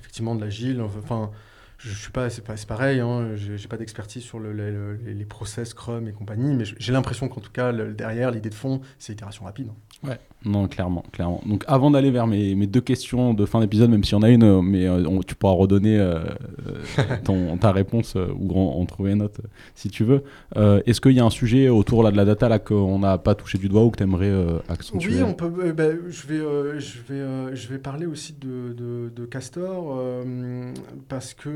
effectivement de l'agile. Enfin, je, je suis pas, c'est pas, pareil. Hein, j'ai, pas d'expertise sur le, les process Scrum et compagnie, mais j'ai l'impression qu'en tout cas derrière l'idée de fond, c'est itération rapide. Ouais, non, clairement, clairement. Donc, avant d'aller vers mes, mes, deux questions de fin d'épisode, même si on a une, euh, mais euh, tu pourras redonner euh, ton, ta réponse ou en, trouver une autre si tu veux. Est-ce qu'il y a un sujet autour là, de la data là qu'on n'a pas touché du doigt ou que tu aimerais accentuer? Oui, on peut. Ben, je vais, je vais, je vais parler aussi de, de, de Castor parce que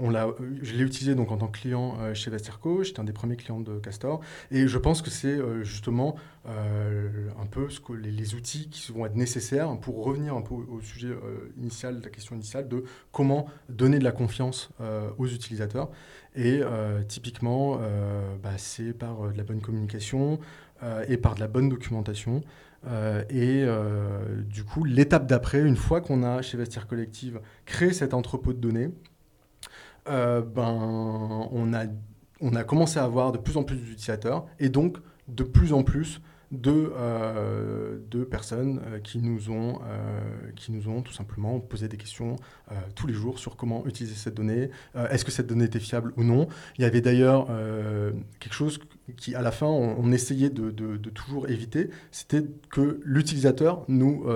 on l'a, je l'ai utilisé donc en tant que client chez Vesterco. J'étais un des premiers clients de Castor et je pense que c'est justement euh, un peu les, outils qui vont être nécessaires pour revenir un peu au, sujet euh, initial, la question initiale de comment donner de la confiance euh, aux utilisateurs. Et typiquement, bah, c'est par de la bonne communication et par de la bonne documentation. et du coup, l'étape d'après, une fois qu'on a chez Vestir Collective créé cet entrepôt de données, ben, on, a, on a commencé à avoir de plus en plus d'utilisateurs et donc de plus en plus de, euh, de personnes euh, qui, nous ont, euh, qui nous ont tout simplement posé des questions tous les jours sur comment utiliser cette donnée, est-ce que cette donnée était fiable ou non. Il y avait d'ailleurs quelque chose qui, à la fin, on, essayait de, toujours éviter, c'était que l'utilisateur nous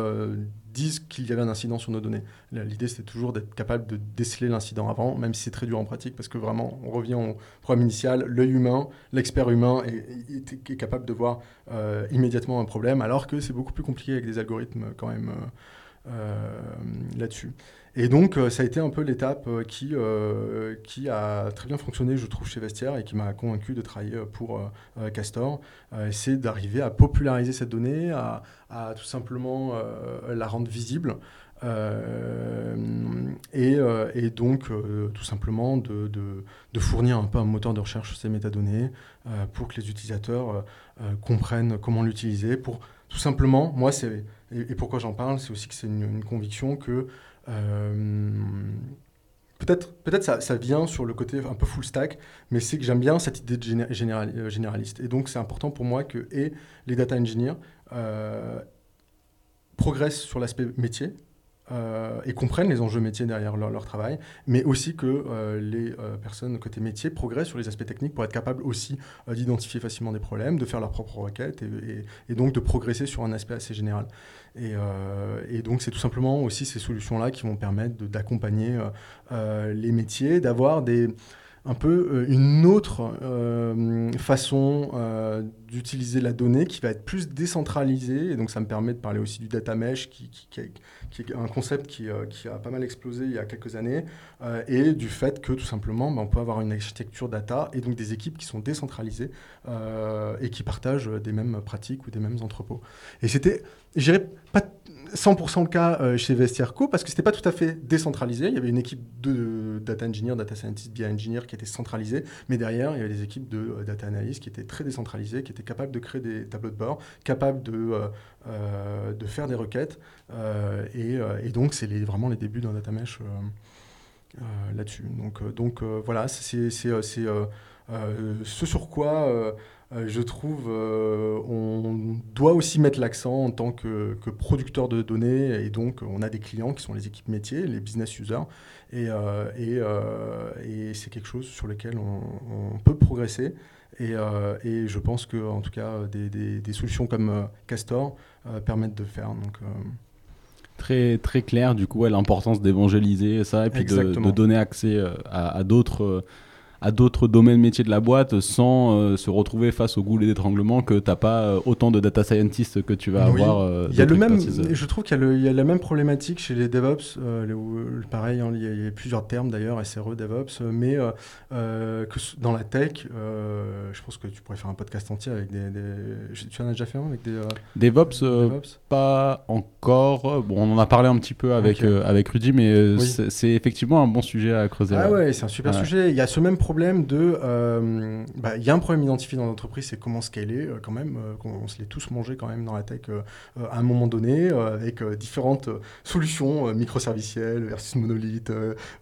disent qu'il y avait un incident sur nos données. L'idée, c'était toujours d'être capable de déceler l'incident avant, même si c'est très dur en pratique, parce que vraiment, on revient au problème initial, l'œil humain, l'expert humain est, capable de voir euh, immédiatement un problème, alors que c'est beaucoup plus compliqué avec des algorithmes quand même euh, euh, là-dessus. Et donc, ça a été un peu l'étape qui, qui a très bien fonctionné, je trouve, chez Vestiaire et qui m'a convaincu de travailler pour Castor. c'est d'arriver à populariser cette donnée, à, tout simplement la rendre visible. Euh, et, et, donc tout simplement de, de, de, fournir un peu un moteur de recherche sur ces métadonnées pour que les utilisateurs comprennent comment l'utiliser, pour tout simplement, moi, c'est et, pourquoi j'en parle, c'est aussi que c'est une, conviction que peut-être peut-être ça, vient sur le côté un peu full stack, mais c'est que j'aime bien cette idée de généraliste. Et donc, c'est important pour moi que et les data engineers progressent sur l'aspect métier, euh, et comprennent les enjeux métiers derrière leur, travail, mais aussi que euh, les euh, personnes côté métier progressent sur les aspects techniques pour être capables aussi d'identifier facilement des problèmes, de faire leurs propres requêtes et, donc de progresser sur un aspect assez général. Et, et donc c'est tout simplement aussi ces solutions-là qui vont permettre d'accompagner les métiers, d'avoir un peu une autre façon d'utiliser la donnée qui va être plus décentralisée. Et donc, ça me permet de parler aussi du data mesh, qui, qui, est un concept qui, qui, a pas mal explosé il y a quelques années, et du fait que tout simplement, ben, on peut avoir une architecture data et donc des équipes qui sont décentralisées et qui partagent des mêmes pratiques ou des mêmes entrepôts. Et c'était, je dirais, pas 100% le cas euh, chez Vestiaire.co parce que c'était pas tout à fait décentralisé. Il y avait une équipe de data engineer, data scientist, BI engineer qui était centralisée, mais derrière, il y avait des équipes de euh, data analyst qui étaient très décentralisées, qui étaient capables de créer des tableaux de bord, capables de, euh, de faire des requêtes. Et, et, donc, c'est vraiment les débuts d'un data mesh là-dessus. Donc, donc voilà, c'est ce sur quoi euh, je trouve, euh, on doit aussi mettre l'accent en tant que, producteur de données, et donc on a des clients qui sont les équipes métiers, les business users, et, euh, et, c'est quelque chose sur lequel on, peut progresser. Et, et, je pense que, en tout cas, des, des, solutions comme Castor permettent de faire. Donc, très, très clair, du coup, l'importance d'évangéliser ça et puis de, donner accès à, à d'autres à d'autres domaines métiers de la boîte sans euh, se retrouver face au goulot d'étranglement que tu n'as pas euh, autant de data scientists que tu vas avoir. Euh, il y a le même, je trouve qu'il y, a la même problématique chez les DevOps. pareil, hein, il, y a, plusieurs termes d'ailleurs, SRE, DevOps, mais que dans la tech, je pense que tu pourrais faire un podcast entier avec des. tu en as déjà fait un avec des. DevOps, pas encore. Bon, on en a parlé un petit peu avec, avec Rudy, mais c'est effectivement un bon sujet à creuser. Ah ouais, c'est un super sujet. Il y a ce même problème Euh, bah, il y a un problème identifié dans l'entreprise, c'est comment scaler euh, quand même. Euh, on, se l'est tous mangé quand même dans la tech à un moment donné, avec différentes solutions microservicielles versus monolithe,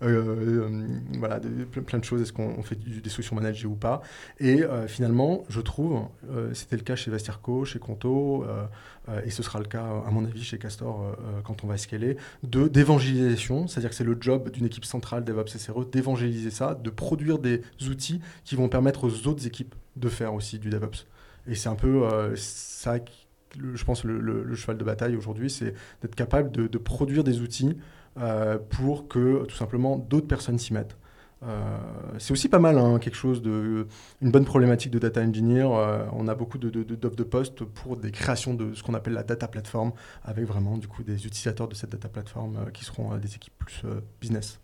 voilà, plein de choses. Est-ce qu'on fait des solutions managées ou pas? Et finalement, je trouve, c'était le cas chez Vestirco, chez Conto, et ce sera le cas, à mon avis, chez Castor quand on va scaler, d'évangélisation, c'est-à-dire que c'est le job d'une équipe centrale DevOps SRE d'évangéliser ça, de produire des outils qui vont permettre aux autres équipes de faire aussi du DevOps. Et c'est un peu euh, ça, je pense, le, cheval de bataille aujourd'hui, c'est d'être capable de, produire des outils euh, pour que tout simplement d'autres personnes s'y mettent. Euh, c'est aussi pas mal, hein, quelque chose de, une bonne problématique de data engineer. on a beaucoup de, de, de postes pour des créations de ce qu'on appelle la data platform, avec vraiment du coup des utilisateurs de cette data platform qui seront des équipes plus business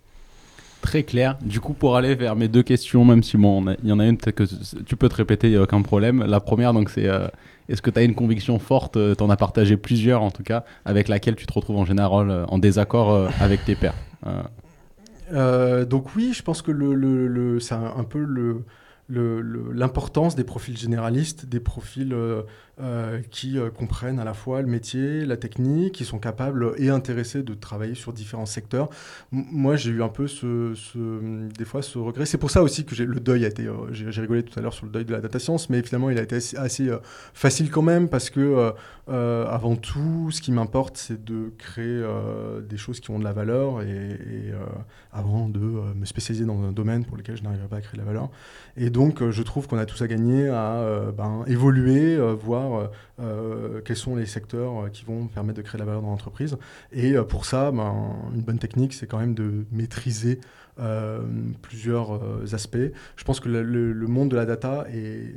très clair. Du coup, pour aller vers mes deux questions, même si bon, il y en a une que tu peux te répéter, il n'y a aucun problème. La première, donc, c'est euh, est-ce que tu as une conviction forte, euh, tu en as partagé plusieurs en tout cas, avec laquelle tu te retrouves en général euh, en désaccord avec tes pairs Donc oui, je pense que le, le, c'est un, peu le l'importance des profils généralistes, des profils euh, qui euh, comprennent à la fois le métier, la technique, qui sont capables et intéressés de travailler sur différents secteurs. moi, j'ai eu un peu ce, des fois ce regret. C'est pour ça aussi que le deuil a été. Euh, j'ai rigolé tout à l'heure sur le deuil de la data science, mais finalement, il a été assez, facile quand même parce que avant tout, ce qui m'importe, c'est de créer des choses qui ont de la valeur et, avant de me spécialiser dans un domaine pour lequel je n'arriverai pas à créer de la valeur. Et donc, je trouve qu'on a tous à gagner à ben, évoluer, voir euh, euh, quels sont les secteurs euh, qui vont permettre de créer de la valeur dans l'entreprise. Et pour ça, ben, une bonne technique, c'est quand même de maîtriser plusieurs aspects. Je pense que le, monde de la data est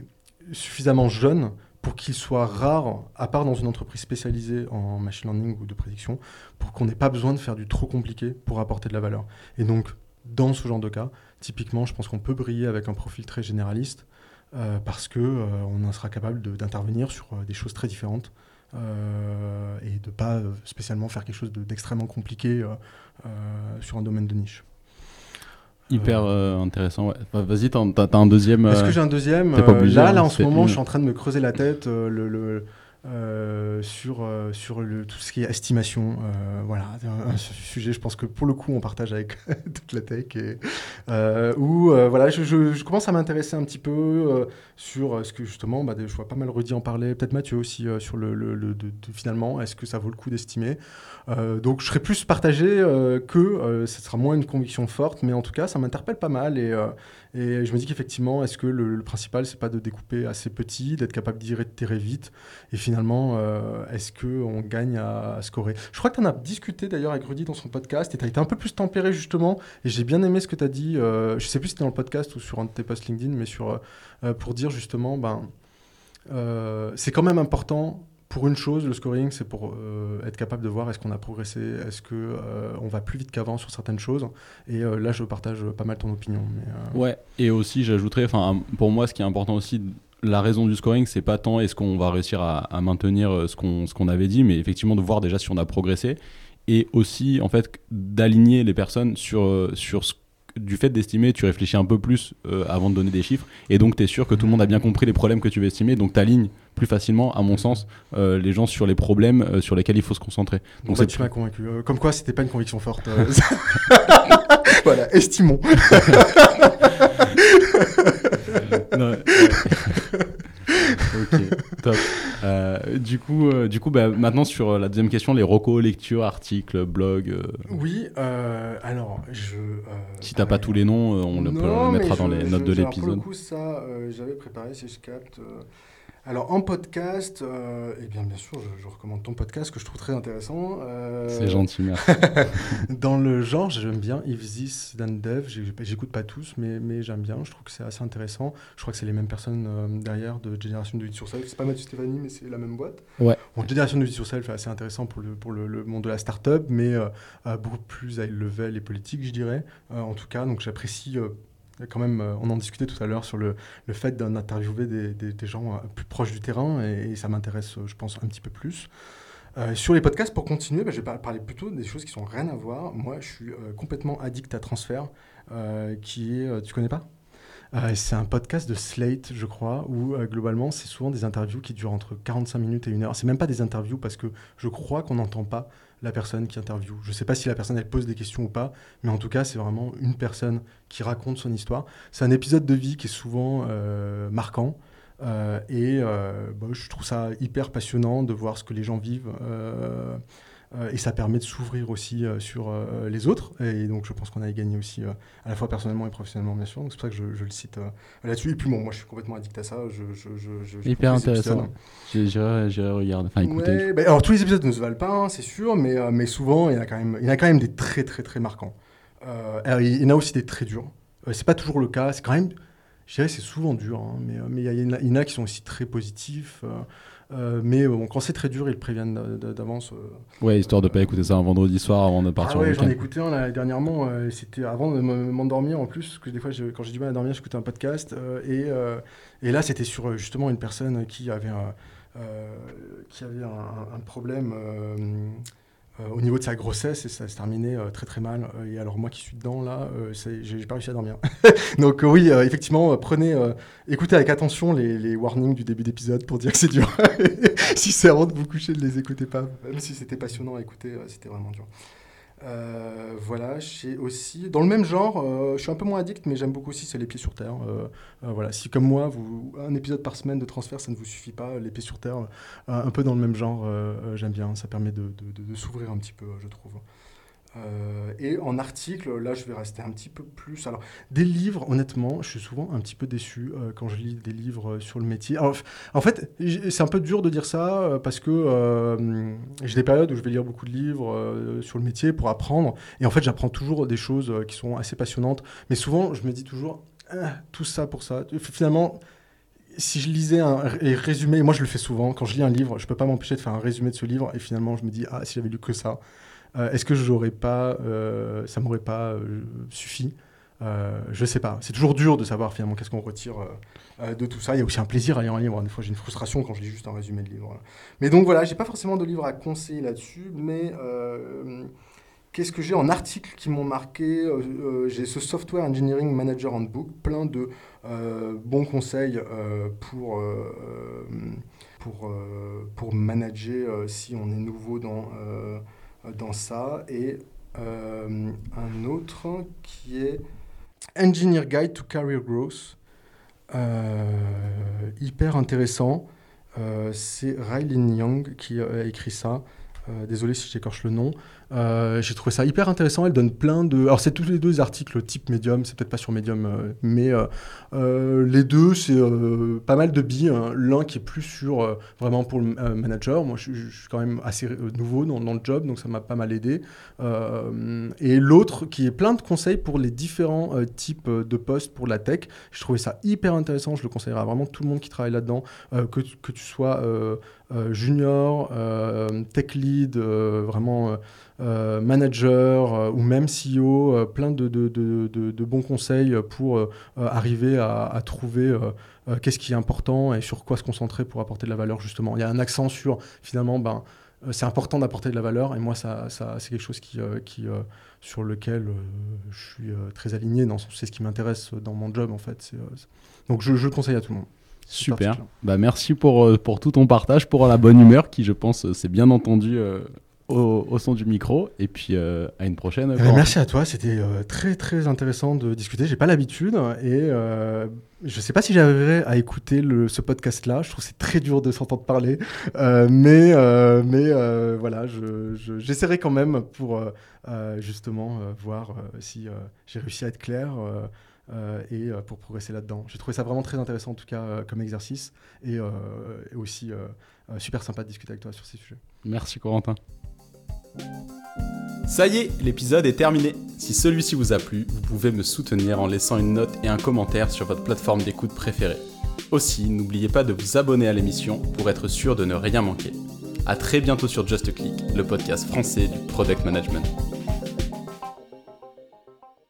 suffisamment jeune pour qu'il soit rare, à part dans une entreprise spécialisée en machine learning ou de prédiction, pour qu'on n'ait pas besoin de faire du trop compliqué pour apporter de la valeur. Et donc, dans ce genre de cas, typiquement, je pense qu'on peut briller avec un profil très généraliste, parce que euh, on sera capable d'intervenir sur euh, des choses très différentes et de pas spécialement faire quelque chose d'extrêmement compliqué sur un domaine de niche. Hyper intéressant. Ouais. Vas-y, t'as as, un deuxième. Est-ce que j'ai un deuxième Là, là, en ce moment, je suis en train de me creuser la tête. le, euh, sur, euh, sur tout ce qui est estimation. Euh, voilà, un, un, sujet, je pense que pour le coup, on partage avec toute la tech. Et, voilà, je, commence à m'intéresser un petit peu sur ce que justement, bah, je vois pas mal Rudy en parler, peut-être Mathieu aussi, sur le, finalement, est-ce que ça vaut le coup d'estimer Donc je serais plus partagé que ce sera moins une conviction forte, mais en tout cas, ça m'interpelle pas mal. Et, et je me dis qu'effectivement, est-ce que le, le principal, c'est pas de découper assez petit, d'être capable d'itérer vite et finalement, euh, est-ce qu'on gagne à, à, scorer? Je crois que tu en as discuté d'ailleurs avec Rudy dans son podcast et tu as été un peu plus tempéré justement. Et j'ai bien aimé ce que tu as dit. Euh, je sais plus si c'était dans le podcast ou sur un de tes posts LinkedIn, mais sur, euh, pour dire justement, ben, euh, c'est quand même important pour une chose, le scoring, c'est pour euh, être capable de voir est-ce qu'on a progressé, est-ce qu'on euh, va plus vite qu'avant sur certaines choses. Et euh, là, je partage pas mal ton opinion. Mais, ouais, et aussi, j'ajouterais, pour moi, ce qui est important aussi, la raison du scoring, c'est pas tant est-ce qu'on va réussir à, maintenir ce qu'on qu'on avait dit, mais effectivement de voir déjà si on a progressé. Et aussi, en fait, d'aligner les personnes sur, sur ce du fait d'estimer, tu réfléchis un peu plus avant de donner des chiffres, et donc tu es sûr que tout le monde a bien compris les problèmes que tu veux estimer, donc tu alignes plus facilement, à mon sens, euh, les gens sur les problèmes euh, sur lesquels il faut se concentrer. Donc bah, tu m'as convaincu. comme quoi, c'était pas une conviction forte. voilà, estimons. non, ok, top. Euh, du coup, euh, du coup bah, maintenant sur la deuxième question, les recos, lectures, articles, blogs. Euh... Oui, euh, alors je. si t'as pas tous les noms, on le, le mettra dans les notes je, de l'épisode. Pour le coup, ça, j'avais préparé, si je capte. Alors en podcast, euh, eh bien bien sûr, je, je, recommande ton podcast que je trouve très intéressant. Euh, C'est gentil, merci. dans le genre, j'aime bien If This Then Dev. J'écoute pas tous, mais, mais j'aime bien. Je trouve que c'est assez intéressant. Je crois que c'est les mêmes personnes euh, derrière de Génération de It Yourself. C'est pas Mathieu Stéphanie, mais c'est la même boîte. Ouais. Bon, Génération de It Yourself est assez intéressant pour le, pour le, le monde de la startup, mais euh, beaucoup plus high level et politique, je dirais. en tout cas, donc j'apprécie quand même, euh, on en discutait tout à l'heure sur le, le fait d'interviewer des, des, des, gens euh, plus proches du terrain et, ça m'intéresse, je pense, un petit peu plus. Euh, sur les podcasts, pour continuer, bah, je vais parler plutôt des choses qui sont rien à voir. Moi, je suis euh, complètement addict à Transfert, euh, qui est, tu connais pas? C'est un podcast de Slate, je crois, où globalement, c'est souvent des interviews qui durent entre 45 minutes et une heure. C'est même pas des interviews parce que je crois qu'on n'entend pas la personne qui interviewe. Je ne sais pas si la personne elle pose des questions ou pas, mais en tout cas c'est vraiment une personne qui raconte son histoire. C'est un épisode de vie qui est souvent euh, marquant. Euh, et euh, bah, je trouve ça hyper passionnant de voir ce que les gens vivent. Euh, euh, et ça permet de s'ouvrir aussi euh, sur euh, les autres. Et donc, je pense qu'on a gagné aussi à la fois personnellement et professionnellement, bien sûr. Donc, c'est pour ça que je, je le cite là-dessus. Et puis, bon, moi, je suis complètement addict à ça. Je, je, je Hyper intéressant. J'irai regarder, enfin écouter. Ouais, bah, alors, tous les épisodes ne se valent pas, hein, c'est sûr, mais, mais souvent, il y, en a quand même, il y en a quand même des très, très, très marquants. alors, il y en a aussi des très durs. c'est pas toujours le cas. C'est quand même, je dirais, c'est souvent dur, hein, mais, mais il, y a, il y en a qui sont aussi très positifs. Euh, mais bon, quand c'est très dur, ils préviennent d'avance. Euh, ouais, histoire de ne pas écouter ça un vendredi soir avant de partir ah ouais, j'en ai écouté un là, dernièrement. Euh, c'était avant de m'endormir en plus, parce que des fois, je, quand j'ai du mal à dormir, j'écoutais un podcast. et, et là, c'était sur justement une personne qui avait un, qui avait un, un problème euh, au niveau de sa grossesse et ça se terminait euh, très très mal. Euh, et alors moi qui suis dedans là, j'ai pas réussi à dormir. Donc oui, effectivement, prenez, écoutez avec attention les, les warnings du début d'épisode pour dire que c'est dur. si c'est avant de vous coucher, ne les écoutez pas. Même si c'était passionnant à écouter, c'était vraiment dur. Euh, voilà, j'ai aussi dans le même genre, euh, je suis un peu moins addict, mais j'aime beaucoup aussi c'est les pieds sur terre. Euh, voilà, si comme moi, vous un épisode par semaine de transfert, ça ne vous suffit pas, les pieds sur terre, un peu dans le même genre, j'aime bien. Ça permet de, s'ouvrir un petit peu, je trouve. Euh, et en article, là, je vais rester un petit peu plus. Alors, des livres, honnêtement, je suis souvent un petit peu déçu euh, quand je lis des livres euh, sur le métier. Alors, en fait, c'est un peu dur de dire ça parce que j'ai des périodes où je vais lire beaucoup de livres sur le métier pour apprendre. Et en fait, j'apprends toujours des choses qui sont assez passionnantes. Mais souvent, je me dis toujours, ah, tout ça pour ça. Finalement, si je lisais un résumé, moi je le fais souvent, quand je lis un livre, je peux pas m'empêcher de faire un résumé de ce livre, et finalement je me dis, ah, si j'avais lu que ça, euh, est-ce que j'aurais pas, euh, ça m'aurait pas euh, suffi je sais pas. C'est toujours dur de savoir finalement qu'est-ce qu'on retire de tout ça. Il y a aussi un plaisir à lire un livre. Des fois, j'ai une frustration quand je lis juste un résumé de livre. Mais donc voilà, j'ai pas forcément de livre à conseiller là-dessus, mais qu'est-ce que j'ai en articles qui m'ont marqué J'ai ce Software Engineering Manager Handbook, plein de bons conseils pour pour, pour manager si on est nouveau dans, dans ça. Et un autre qui est Engineer Guide to Career Growth. hyper intéressant. c'est Riley Young qui a écrit ça. désolé si j'écorche le nom. Euh, j'ai trouvé ça hyper intéressant. Elle donne plein de. Alors, c'est tous les deux articles type Medium, c'est peut-être pas sur Medium, euh, mais euh, les deux, c'est pas mal de billes. Hein. L'un qui est plus sur vraiment pour le manager. Moi, je, suis quand même assez nouveau dans, le job, donc ça m'a pas mal aidé. et l'autre qui est plein de conseils pour les différents types de postes pour la tech. Je trouvais ça hyper intéressant. Je le conseillerais à vraiment tout le monde qui travaille là-dedans, que, que, tu sois junior, tech lead, vraiment. Euh, manager euh, ou même CEO, euh, plein de, bons conseils pour arriver à, trouver qu'est-ce qui est important et sur quoi se concentrer pour apporter de la valeur justement. Il y a un accent sur finalement, ben, c'est important d'apporter de la valeur et moi ça, c'est quelque chose qui sur lequel je suis très aligné dans c'est ce qui m'intéresse dans mon job en fait donc je, je, le conseille à tout le monde super bah merci pour, pour tout ton partage pour la bonne humeur qui je pense c'est bien entendu au, son du micro. Et puis euh, à une prochaine. Eh ben, merci à toi, c'était euh, très très intéressant de discuter. J'ai pas l'habitude et euh, je sais pas si j'arriverai à écouter le, ce podcast-là. Je trouve c'est très dur de s'entendre parler, mais mais voilà, j'essaierai je, quand même pour justement voir si j'ai réussi à être clair. Et pour progresser là-dedans. J'ai trouvé ça vraiment très intéressant en tout cas comme exercice et, et aussi super sympa de discuter avec toi sur ces sujets. Merci Corentin. Ça y est, l'épisode est terminé. Si celui-ci vous a plu, vous pouvez me soutenir en laissant une note et un commentaire sur votre plateforme d'écoute préférée. Aussi, n'oubliez pas de vous abonner à l'émission pour être sûr de ne rien manquer. A très bientôt sur Just Click, le podcast français du product management.